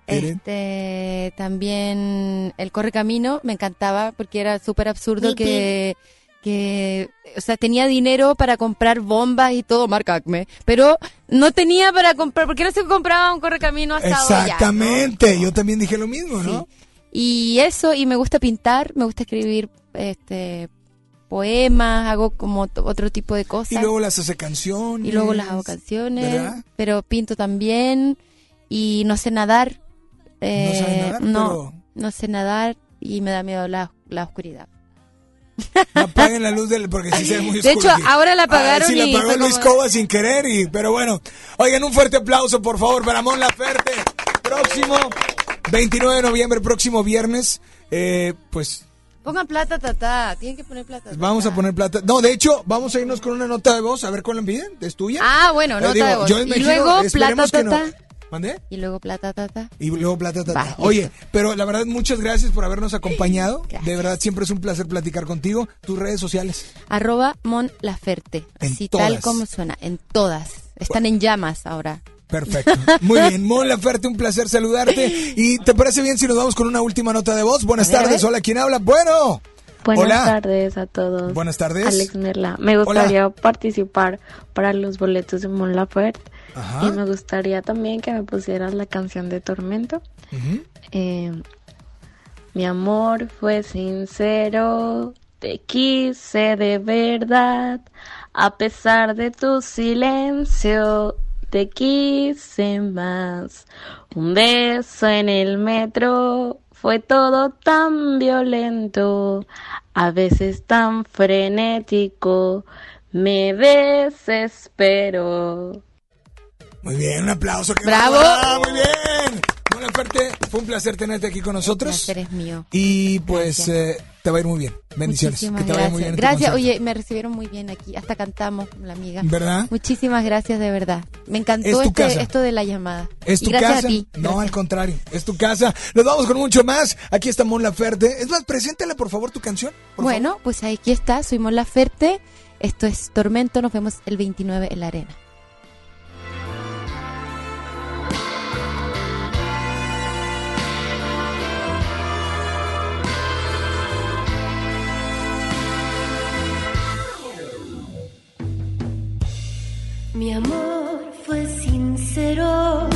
Speaker 44: Este, también el Correcamino me encantaba porque era súper absurdo que, que, o sea, tenía dinero para comprar bombas y todo, marca Acme, pero no tenía para comprar, porque no se compraba un Correcamino hasta ahora ya, ¿no?
Speaker 5: Exactamente, yo también dije lo mismo, ¿no?
Speaker 44: Y eso, y me gusta pintar, me gusta escribir este poemas, hago como otro tipo de cosas.
Speaker 5: Y luego las hace canciones.
Speaker 44: Y luego las hago canciones,
Speaker 5: ¿verdad?
Speaker 44: pero pinto también y no sé nadar. Eh,
Speaker 5: sabe nadar,
Speaker 44: no,
Speaker 5: pero-
Speaker 44: no sé nadar y me da miedo la, la oscuridad.
Speaker 5: No apaguen la luz del, porque sí se ve muy
Speaker 44: De
Speaker 5: oscuro
Speaker 44: hecho,
Speaker 5: aquí.
Speaker 44: ahora la apagaron
Speaker 5: sí, la apagó Luis Cova sin querer, y, pero bueno. Oigan, un fuerte aplauso, por favor, para Mon Laferte. Próximo, 29 de noviembre, próximo viernes, eh, pues
Speaker 44: Pongan plata, tata. Tienen que poner plata.
Speaker 5: vamos a poner plata. No, de hecho, vamos a irnos con una nota de voz, a ver cuál la piden. ¿Es tuya?
Speaker 44: Ah, bueno,
Speaker 5: Eh,
Speaker 44: nota
Speaker 5: digo,
Speaker 44: de voz.
Speaker 5: yo
Speaker 44: y luego plata, tata.
Speaker 5: ¿Mandé?
Speaker 44: Y luego plata, tata.
Speaker 5: Y luego plata, tata. Oye, pero la verdad, muchas gracias por habernos (laughs) acompañado. De verdad, siempre es un placer platicar contigo. Tus redes sociales.
Speaker 44: Arroba Mon Laferte.
Speaker 5: En
Speaker 44: Así tal
Speaker 5: todas.
Speaker 44: como suena. En todas. Están en llamas ahora.
Speaker 5: Perfecto. Muy bien. Mon Laferte, un placer saludarte. ¿Y te parece bien si nos vamos con una última nota de voz? Buenas tardes. Hola, ¿quién habla? Bueno.
Speaker 52: Buenas
Speaker 5: Hola.
Speaker 52: tardes a todos.
Speaker 5: Buenas tardes.
Speaker 52: Alex Merla. Me gustaría participar para los boletos de Mon Laferte.
Speaker 5: Ajá.
Speaker 52: Y me gustaría también que me pusieras la canción de Tormento. Eh, mi amor fue sincero, te quise de verdad, a pesar de tu silencio, te quise más. Un beso en el metro fue todo tan violento, a veces tan frenético, me desespero.
Speaker 5: Muy bien, un aplauso. ¡Qué
Speaker 44: ¡Bravo!
Speaker 5: Muy bien. Mon Laferte, fue un placer tenerte aquí con nosotros.
Speaker 44: El placer es mío.
Speaker 5: Y pues eh, te va a ir muy bien. Bendiciones.
Speaker 44: Muchísimas
Speaker 5: que te vaya
Speaker 44: gracias.
Speaker 5: muy bien.
Speaker 44: gracias, oye, me recibieron muy bien aquí, hasta cantamos con la amiga.
Speaker 5: ¿Verdad?
Speaker 44: Muchísimas gracias, de verdad. Me encantó
Speaker 5: Es
Speaker 44: este, esto de la llamada.
Speaker 5: ¿Es
Speaker 44: Y
Speaker 5: tu
Speaker 44: gracias
Speaker 5: casa?
Speaker 44: a ti.
Speaker 5: No, al contrario, es tu casa. Nos vamos con mucho más. Aquí está Mon Laferte. Es más, preséntale por favor tu canción.
Speaker 44: Bueno, pues aquí está, soy Mon Laferte. Esto es Tormento, nos vemos el 29 en la arena.
Speaker 4: Mi amor fue sincero,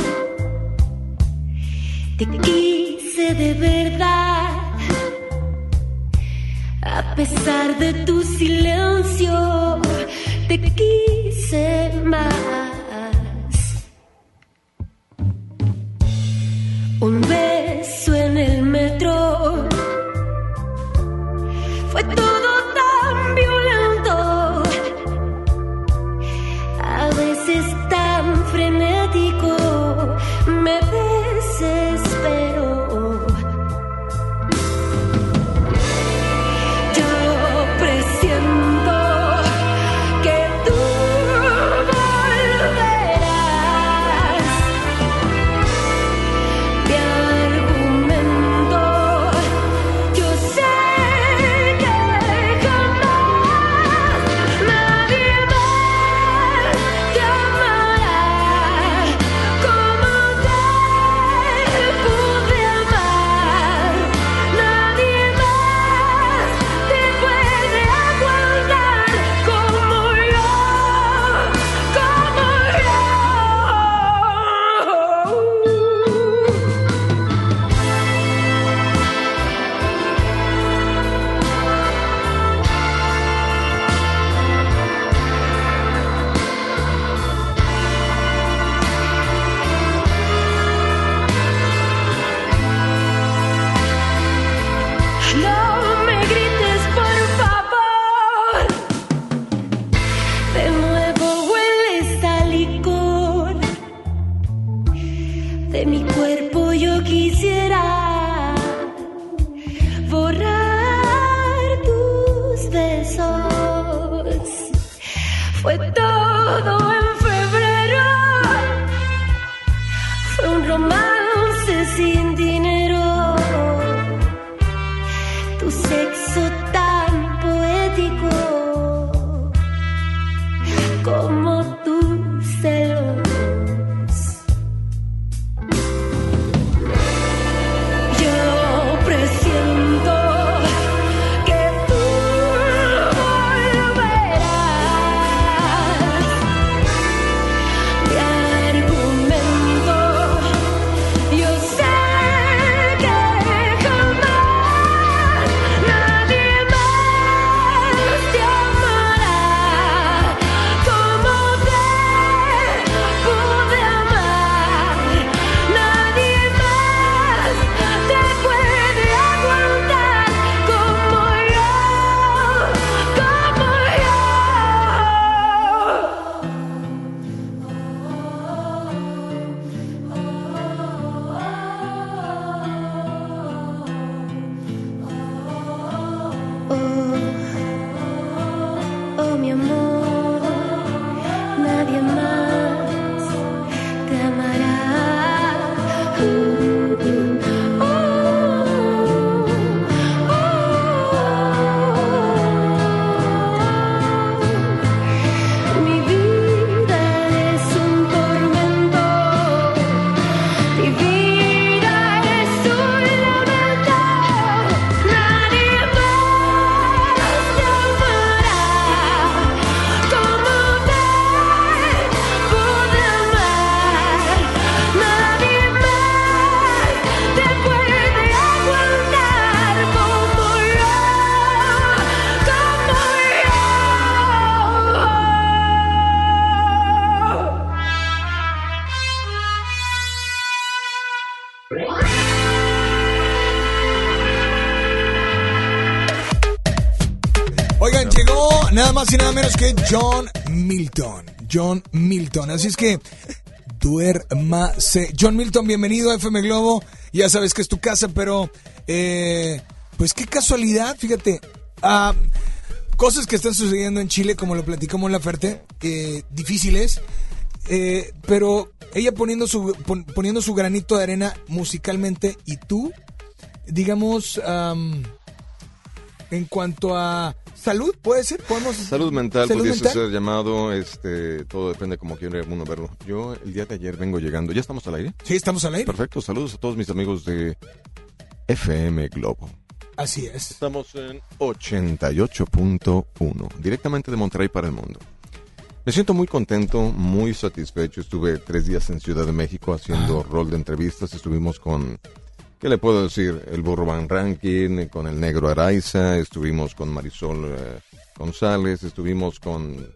Speaker 4: te quise de verdad, a pesar de tu silencio, te quise más. Un beso en el metro. Fue todo frenético, me desespero.
Speaker 5: Menos que John Milton. John Milton. Así es que duérmase. John Milton, bienvenido a FM Globo. Ya sabes que es tu casa, pero eh, pues qué casualidad, fíjate. Ah, cosas que están sucediendo en Chile, como lo platicamos en la Ferte, difíciles. eh, pero ella poniendo su, pon- poniendo su granito de arena musicalmente y tú, digamos, am, en cuanto a salud, puede ser, podemos
Speaker 53: Salud mental
Speaker 5: Salud
Speaker 53: pudiese
Speaker 5: mental.
Speaker 53: ser llamado, este, todo depende como quiere uno verlo. Yo el día de ayer vengo llegando, ¿ya estamos al aire?
Speaker 5: Sí, estamos al aire.
Speaker 53: Perfecto, saludos a todos mis amigos de FM Globo.
Speaker 5: Así es.
Speaker 53: Estamos en 88.1, directamente de Monterrey para el mundo. Me siento muy contento, muy satisfecho. Estuve tres días en Ciudad de México haciendo rol de entrevistas. Estuvimos con, ¿qué le puedo decir? El Burro Van Rankin, con el Negro Araiza, estuvimos con Marisol eh, González, estuvimos con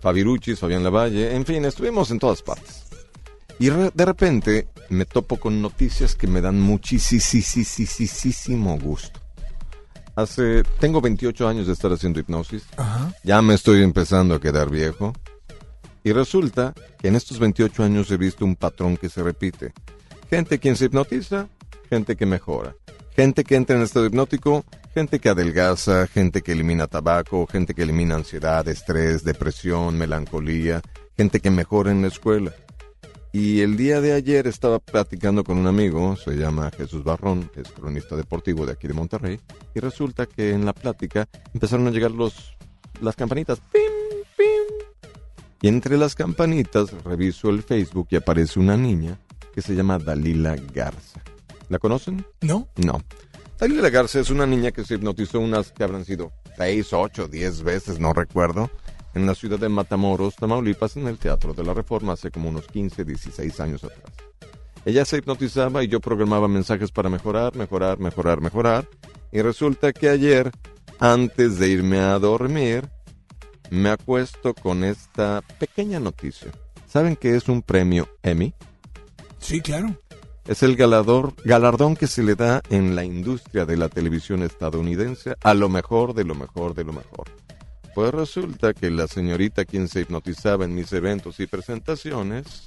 Speaker 53: Fabiruchis, Fabián Lavalle, en fin, estuvimos en todas partes. Y re- de repente me topo con noticias que me dan muchísimo gusto. Hace, tengo 28 años de estar haciendo hipnosis. Ya me estoy empezando a quedar viejo. Y resulta que en estos 28 años he visto un patrón que se repite. Gente quien se hipnotiza, gente que mejora. Gente que entra en estado hipnótico, gente que adelgaza, gente que elimina tabaco, gente que elimina ansiedad, estrés, depresión, melancolía, gente que mejora en la escuela. Y el día de ayer estaba platicando con un amigo, se llama Jesús Barrón, es cronista deportivo de aquí de Monterrey, y resulta que en la plática empezaron a llegar los las campanitas. ¡Pim, pim! Y entre las campanitas reviso el Facebook y aparece una niña que se llama Dalila Garza. ¿La conocen?
Speaker 5: No.
Speaker 53: No. Dalila Garza es una niña que se hipnotizó unas que habrán sido 6, 8, 10 veces, no recuerdo, en la ciudad de Matamoros, Tamaulipas, en el Teatro de la Reforma, hace como unos 15, 16 años atrás. Ella se hipnotizaba y yo programaba mensajes para mejorar, mejorar, mejorar, mejorar. Y resulta que ayer, antes de irme a dormir, me acuesto con esta pequeña noticia. ¿Saben qué es un premio Emmy?
Speaker 5: Sí, claro.
Speaker 53: Es el galardón que se le da en la industria de la televisión estadounidense a lo mejor de lo mejor de lo mejor. Pues resulta que la señorita quien se hipnotizaba en mis eventos y presentaciones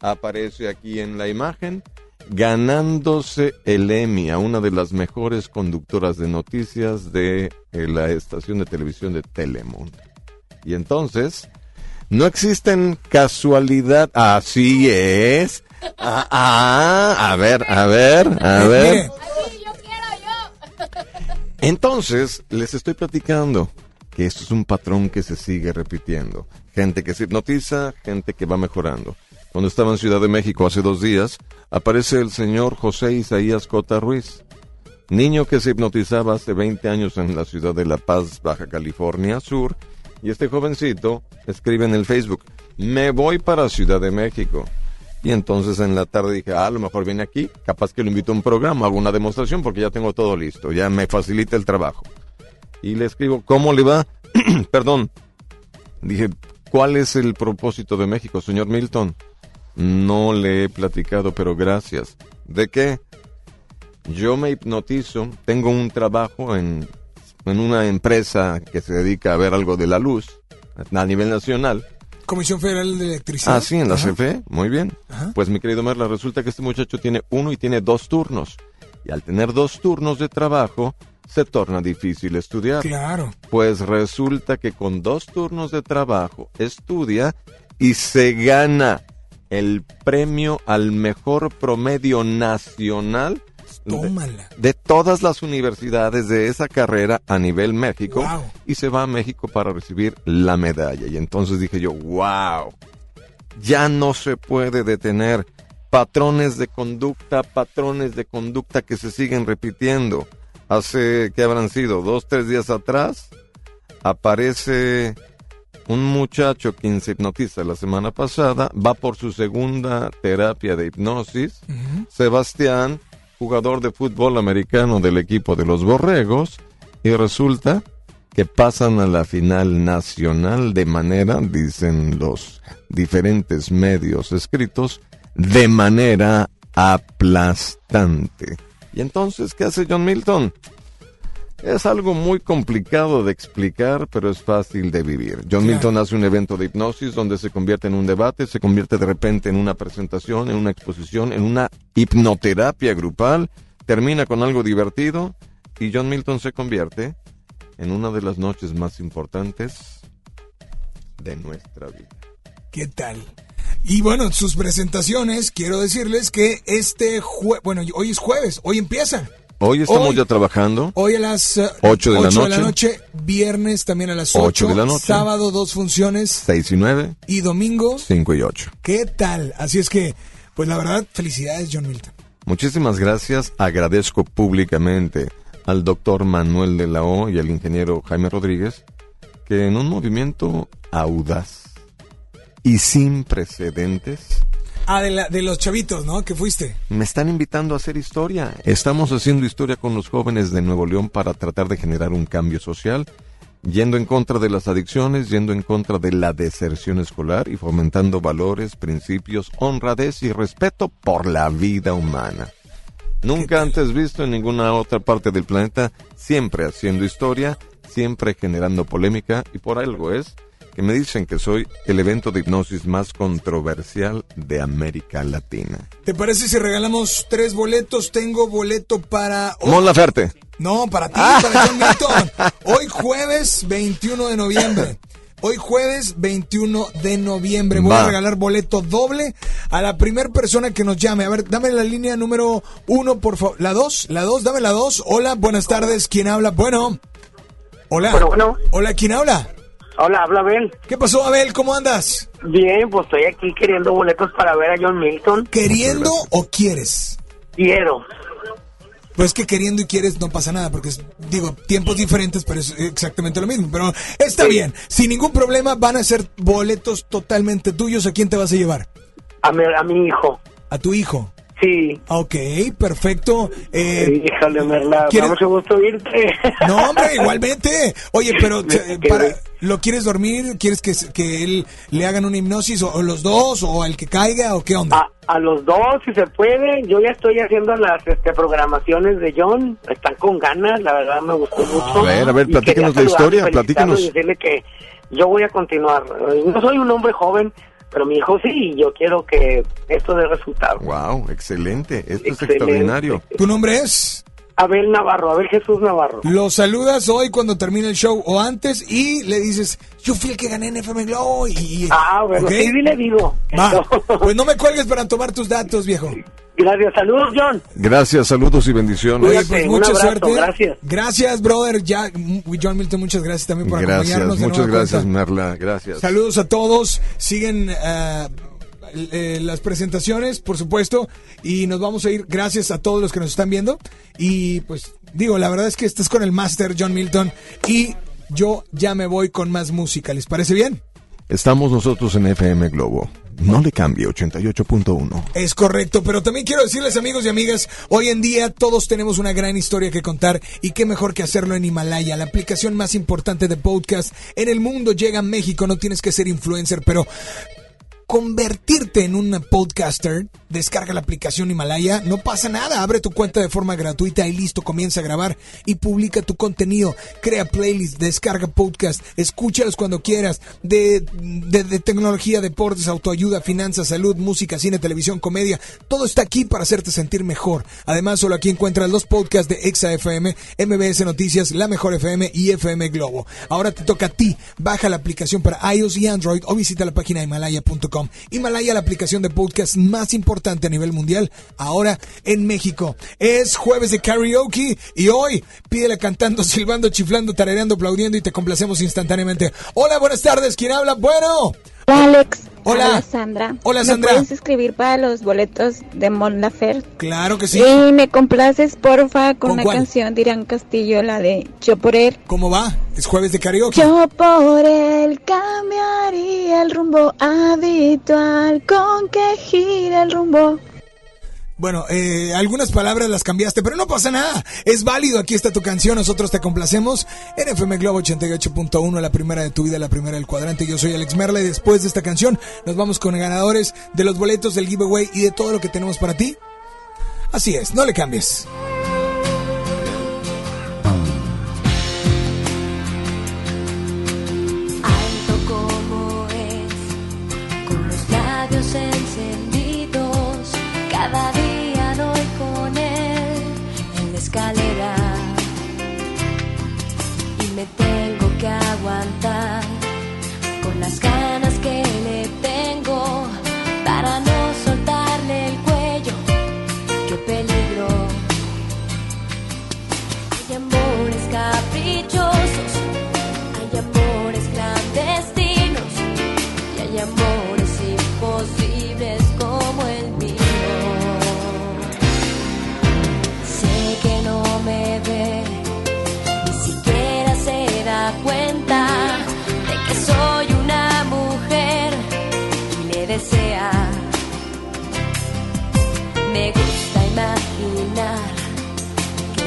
Speaker 53: aparece aquí en la imagen ganándose el Emmy a una de las mejores conductoras de noticias de eh, la estación de televisión de Telemundo. Y entonces, no existen casualidad. Así es. Ah, ah, a ver, a ver, a ver. Entonces, les estoy platicando que esto es un patrón que se sigue repitiendo. Gente que se hipnotiza, gente que va mejorando. Cuando estaba en Ciudad de México hace dos días, aparece el señor José Isaías Cota Ruiz, niño que se hipnotizaba hace 20 años en la ciudad de La Paz, Baja California Sur, y este jovencito escribe en el Facebook, me voy para Ciudad de México. Y entonces en la tarde dije, ah, a lo mejor viene aquí, capaz que lo invito a un programa, hago una demostración porque ya tengo todo listo, ya me facilita el trabajo. Y le escribo, ¿cómo le va? (clears throat) Perdón. Dije, ¿cuál es el propósito de México, señor Milton? No le he platicado, pero gracias. ¿De qué? Yo me hipnotizo, tengo un trabajo en, en una empresa que se dedica a ver algo de la luz a nivel nacional
Speaker 5: Comisión Federal de Electricidad.
Speaker 53: Ah, sí, en la
Speaker 5: Ajá.
Speaker 53: CFE, muy bien. Pues mi querido Merla, resulta que este muchacho tiene uno y tiene dos turnos. Y al tener dos turnos de trabajo, se torna difícil estudiar.
Speaker 5: Claro.
Speaker 53: Pues resulta que con dos turnos de trabajo estudia y se gana el premio al mejor promedio nacional
Speaker 5: Tómala.
Speaker 53: de todas las universidades de esa carrera a nivel México
Speaker 5: Wow.
Speaker 53: y se va a México para recibir la medalla. Y entonces dije yo, wow, ya no se puede detener patrones de conducta, patrones de conducta que se siguen repitiendo. Hace, ¿qué habrán sido? Dos, tres días atrás, aparece un muchacho quien se hipnotiza la semana pasada, va por su segunda terapia de hipnosis. Sebastián, jugador de fútbol americano del equipo de los Borregos, y resulta que pasan a la final nacional de manera, dicen los diferentes medios escritos, de manera aplastante. Y entonces, ¿qué hace John Milton? Es algo muy complicado de explicar, pero es fácil de vivir. John Milton hace un evento de hipnosis donde se convierte en un debate, se convierte de repente en una presentación, en una exposición, en una hipnoterapia grupal, termina con algo divertido y John Milton se convierte en una de las noches más importantes de nuestra vida.
Speaker 5: ¿Qué tal? Y bueno, sus presentaciones, quiero decirles que este jue bueno, hoy es jueves, hoy empieza.
Speaker 53: Hoy estamos
Speaker 5: Hoy-
Speaker 53: ya trabajando.
Speaker 5: Hoy a las eh,
Speaker 53: Ocho de la noche.
Speaker 5: viernes también a las
Speaker 53: Ocho
Speaker 5: 8,
Speaker 53: de la noche.
Speaker 5: sábado dos funciones
Speaker 53: 6 y 9,
Speaker 5: y domingo,
Speaker 53: 5 y 8.
Speaker 5: ¿qué tal? Así es que, pues la verdad, felicidades John Milton.
Speaker 53: Muchísimas gracias. Agradezco públicamente al doctor Manuel de la O y al ingeniero Jaime Rodríguez que en un movimiento audaz y sin precedentes
Speaker 5: Ah, de, la- de los chavitos, ¿no? Que fuiste.
Speaker 53: me están invitando a hacer historia. Estamos haciendo historia con los jóvenes de Nuevo León para tratar de generar un cambio social, yendo en contra de las adicciones, yendo en contra de la deserción escolar y fomentando valores, principios, honradez y respeto por la vida humana. Nunca antes visto en ninguna otra parte del planeta, siempre haciendo historia, siempre generando polémica y por algo es que me dicen que soy el evento de hipnosis más controversial de América Latina.
Speaker 5: ¿Te parece si regalamos tres boletos? Tengo boleto para...
Speaker 53: Mon Laferte.
Speaker 5: No, para ti, para John Milton. (laughs) Hoy jueves 21 de noviembre. Hoy jueves 21 de noviembre voy a regalar boleto doble a la primera persona que nos llame. A ver, dame la línea número uno, por favor. La dos, la dos, dame la dos. Hola, buenas tardes. ¿Quién habla? Bueno. Hola. Hola, ¿quién habla?
Speaker 54: Hola, habla Abel.
Speaker 5: ¿Qué pasó, Abel? ¿Cómo andas?
Speaker 54: Bien, pues estoy aquí queriendo boletos para ver a John Milton.
Speaker 5: ¿Queriendo o quieres?
Speaker 54: Quiero.
Speaker 5: Pues que queriendo y quieres no pasa nada, porque es, digo, tiempos diferentes, pero es exactamente lo mismo. Pero está bien, sin ningún problema van a ser boletos totalmente tuyos. ¿A quién te vas a llevar?
Speaker 54: A mi, a mi hijo.
Speaker 5: ¿A tu hijo?
Speaker 54: Sí.
Speaker 5: Ok, perfecto. Eh,
Speaker 54: Híjole, Merla,
Speaker 5: ¿quieres-
Speaker 54: me da mucho gusto irte.
Speaker 5: No, hombre, igualmente. Oye, pero (laughs) eh, para, ¿lo quieres dormir? ¿Quieres que, que él le hagan una hipnosis o, o los dos o el que caiga o qué onda?
Speaker 54: A los dos, si se puede. Yo ya estoy haciendo las este, programaciones de John. Están con ganas, la verdad me gustó mucho.
Speaker 53: A ver, a ver,
Speaker 54: quería
Speaker 53: la historia,
Speaker 54: saludarlo y decirle que yo voy a continuar. No soy un hombre joven, pero mi hijo sí, yo quiero que esto dé resultado.
Speaker 53: Wow, excelente. Esto es
Speaker 54: Excelente.
Speaker 53: extraordinario.
Speaker 5: ¿Tu nombre es?
Speaker 54: Abel Navarro, Abel Jesús Navarro.
Speaker 5: Lo saludas hoy cuando termine el show o antes y le dices, yo fui el que gané en FM Globo y...
Speaker 54: Ah, bueno, sí, le digo.
Speaker 5: Va, (laughs) pues no me cuelgues para tomar tus datos, viejo.
Speaker 54: Gracias, saludos, John.
Speaker 53: Gracias, saludos y bendiciones.
Speaker 5: Oye, pues mucha
Speaker 54: abrazo,
Speaker 5: suerte.
Speaker 54: gracias.
Speaker 5: Gracias, brother. Ya, mm, John Milton, muchas gracias también por
Speaker 53: Gracias,
Speaker 5: acompañarnos. de
Speaker 53: muchas gracias,
Speaker 5: cuenta.
Speaker 53: Merla. Gracias.
Speaker 5: Saludos a todos. Siguen eh, eh, las presentaciones, por supuesto. Y nos vamos a ir. Gracias a todos los que nos están viendo. Y pues, digo, la verdad es que estás con el Master John Milton. Y yo ya me voy con más música. ¿Les parece bien?
Speaker 53: Estamos nosotros en FM Globo. No le cambie, 88.1.
Speaker 5: Es correcto, pero también quiero decirles amigos y amigas, hoy en día todos tenemos una gran historia que contar y qué mejor que hacerlo en Himalaya, la aplicación más importante de podcast en el mundo llega a México, no tienes que ser influencer, pero convertirte en un podcaster, descarga la aplicación Himalaya, no pasa nada, abre tu cuenta de forma gratuita y listo, comienza a grabar y publica tu contenido, crea playlists, descarga podcast, escúchalos cuando quieras, de, de, tecnología, deportes, autoayuda, finanzas, salud, música, cine, televisión, comedia, todo está aquí para hacerte sentir mejor. Además, solo aquí encuentras los podcasts de Exa FM, MBS Noticias, La Mejor FM y FM Globo. Ahora te toca a ti, baja la aplicación para iOS y Android o visita la página himalaya.com. Himalaya, la aplicación de podcast más importante a nivel mundial, ahora en México. Es jueves de karaoke y hoy pídele cantando, (laughs) silbando, chiflando, tarareando, aplaudiendo y te complacemos instantáneamente. Hola, buenas tardes, ¿quién habla? Bueno.
Speaker 52: Hola, Alex.
Speaker 5: Hola.
Speaker 52: Hola, Sandra.
Speaker 5: Hola, Sandra.
Speaker 52: ¿Me puedes escribir para los boletos de Mon?
Speaker 5: Claro que sí.
Speaker 52: Y me complaces, porfa, con,
Speaker 5: ¿Con
Speaker 52: una
Speaker 5: cuál?
Speaker 52: canción de Irán Castillo, la de Yo por él.
Speaker 5: ¿Cómo va? Es jueves de karaoke.
Speaker 52: Yo por él cambiaría el rumbo habitual con que gira el rumbo.
Speaker 5: Bueno, eh, algunas palabras las cambiaste, pero no pasa nada. Es válido, aquí está tu canción, nosotros te complacemos. En FM Globo 88.1, la primera de tu vida, la primera del cuadrante. Yo soy Alex Merla y después de esta canción nos vamos con ganadores de los boletos del giveaway y de todo lo que tenemos para ti. Así es, no le cambies.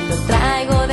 Speaker 4: Lo traigo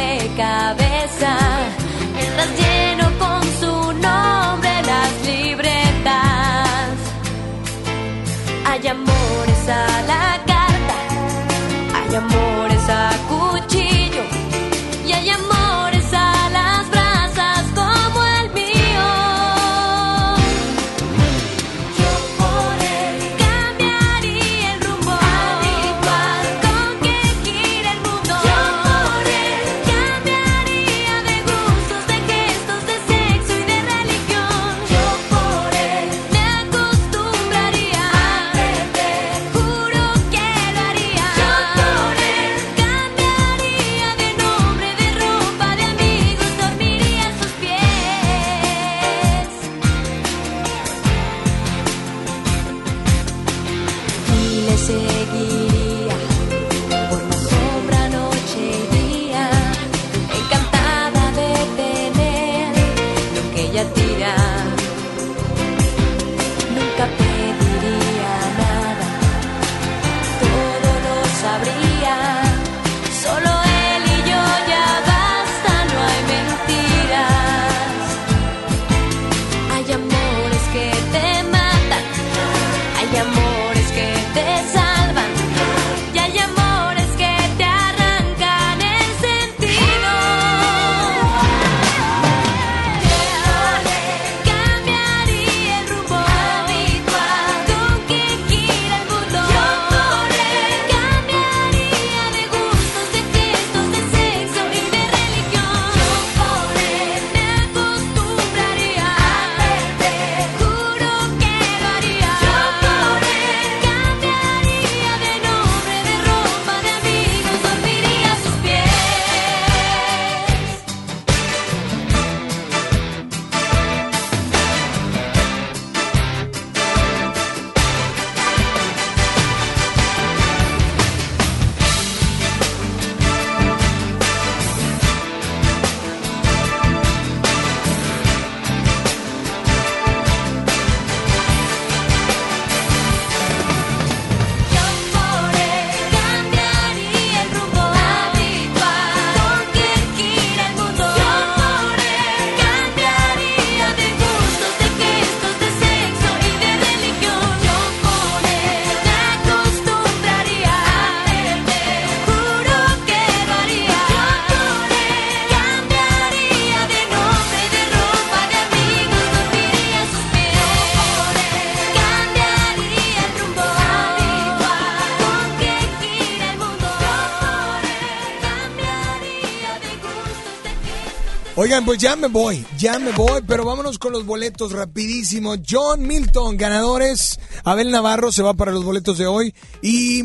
Speaker 5: Oigan, pues ya me voy, ya me voy, pero vámonos con los boletos rapidísimo. John Milton, ganadores. Abel Navarro se va para los boletos de hoy y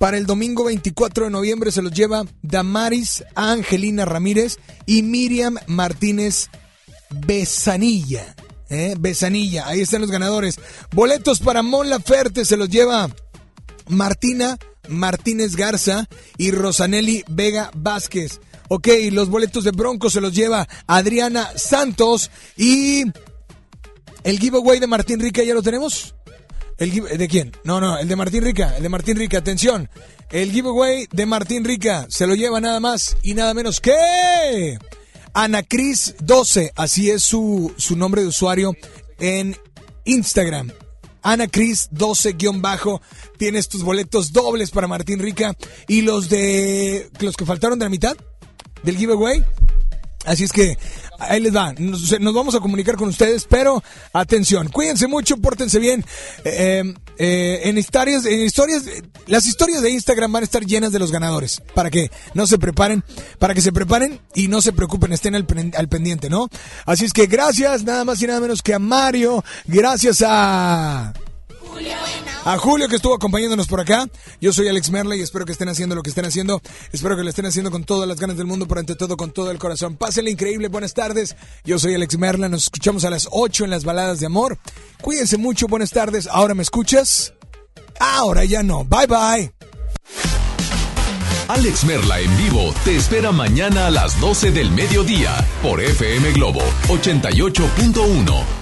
Speaker 5: para el domingo 24 de noviembre se los lleva Damaris Angelina Ramírez y Miriam Martínez Besanilla. ¿eh? Besanilla, ahí están los ganadores. Boletos para Mon Laferte se los lleva Martina Martínez Garza y Rosanelli Vega Vázquez. Ok, los boletos de Bronco se los lleva Adriana Santos y el giveaway de Martín Rica ya lo tenemos. El ¿De quién? No, no, el de Martín Rica, el de Martín Rica, atención. El giveaway de Martín Rica se lo lleva nada más y nada menos que Ana Cris 12, así es su, su nombre de usuario en Instagram. Ana Cris 12 guion bajo, tienes tus boletos dobles para Martín Rica y los de los que faltaron de la mitad del giveaway. Así es que ahí les va. Nos, vamos a comunicar con ustedes, pero atención, cuídense mucho, pórtense bien. Eh, eh, en historias, en historias, las historias de Instagram van a estar llenas de los ganadores para que no se preparen, para que se preparen y no se preocupen, estén al pendiente, ¿no? Así es que gracias, nada más y nada menos que a Mario, gracias a a Julio que estuvo acompañándonos por acá. Yo soy Alex Merla y espero que estén haciendo lo que estén haciendo. Espero que lo estén haciendo con todas las ganas del mundo, pero ante todo con todo el corazón. Pásenle increíble, buenas tardes. Yo soy Alex Merla, nos escuchamos a las 8 en las baladas de amor. Cuídense mucho, buenas tardes. ¿Ahora me escuchas? Ahora ya no. Bye bye.
Speaker 2: Alex Merla en vivo te espera mañana a las 12 del mediodía por FM Globo 88.1.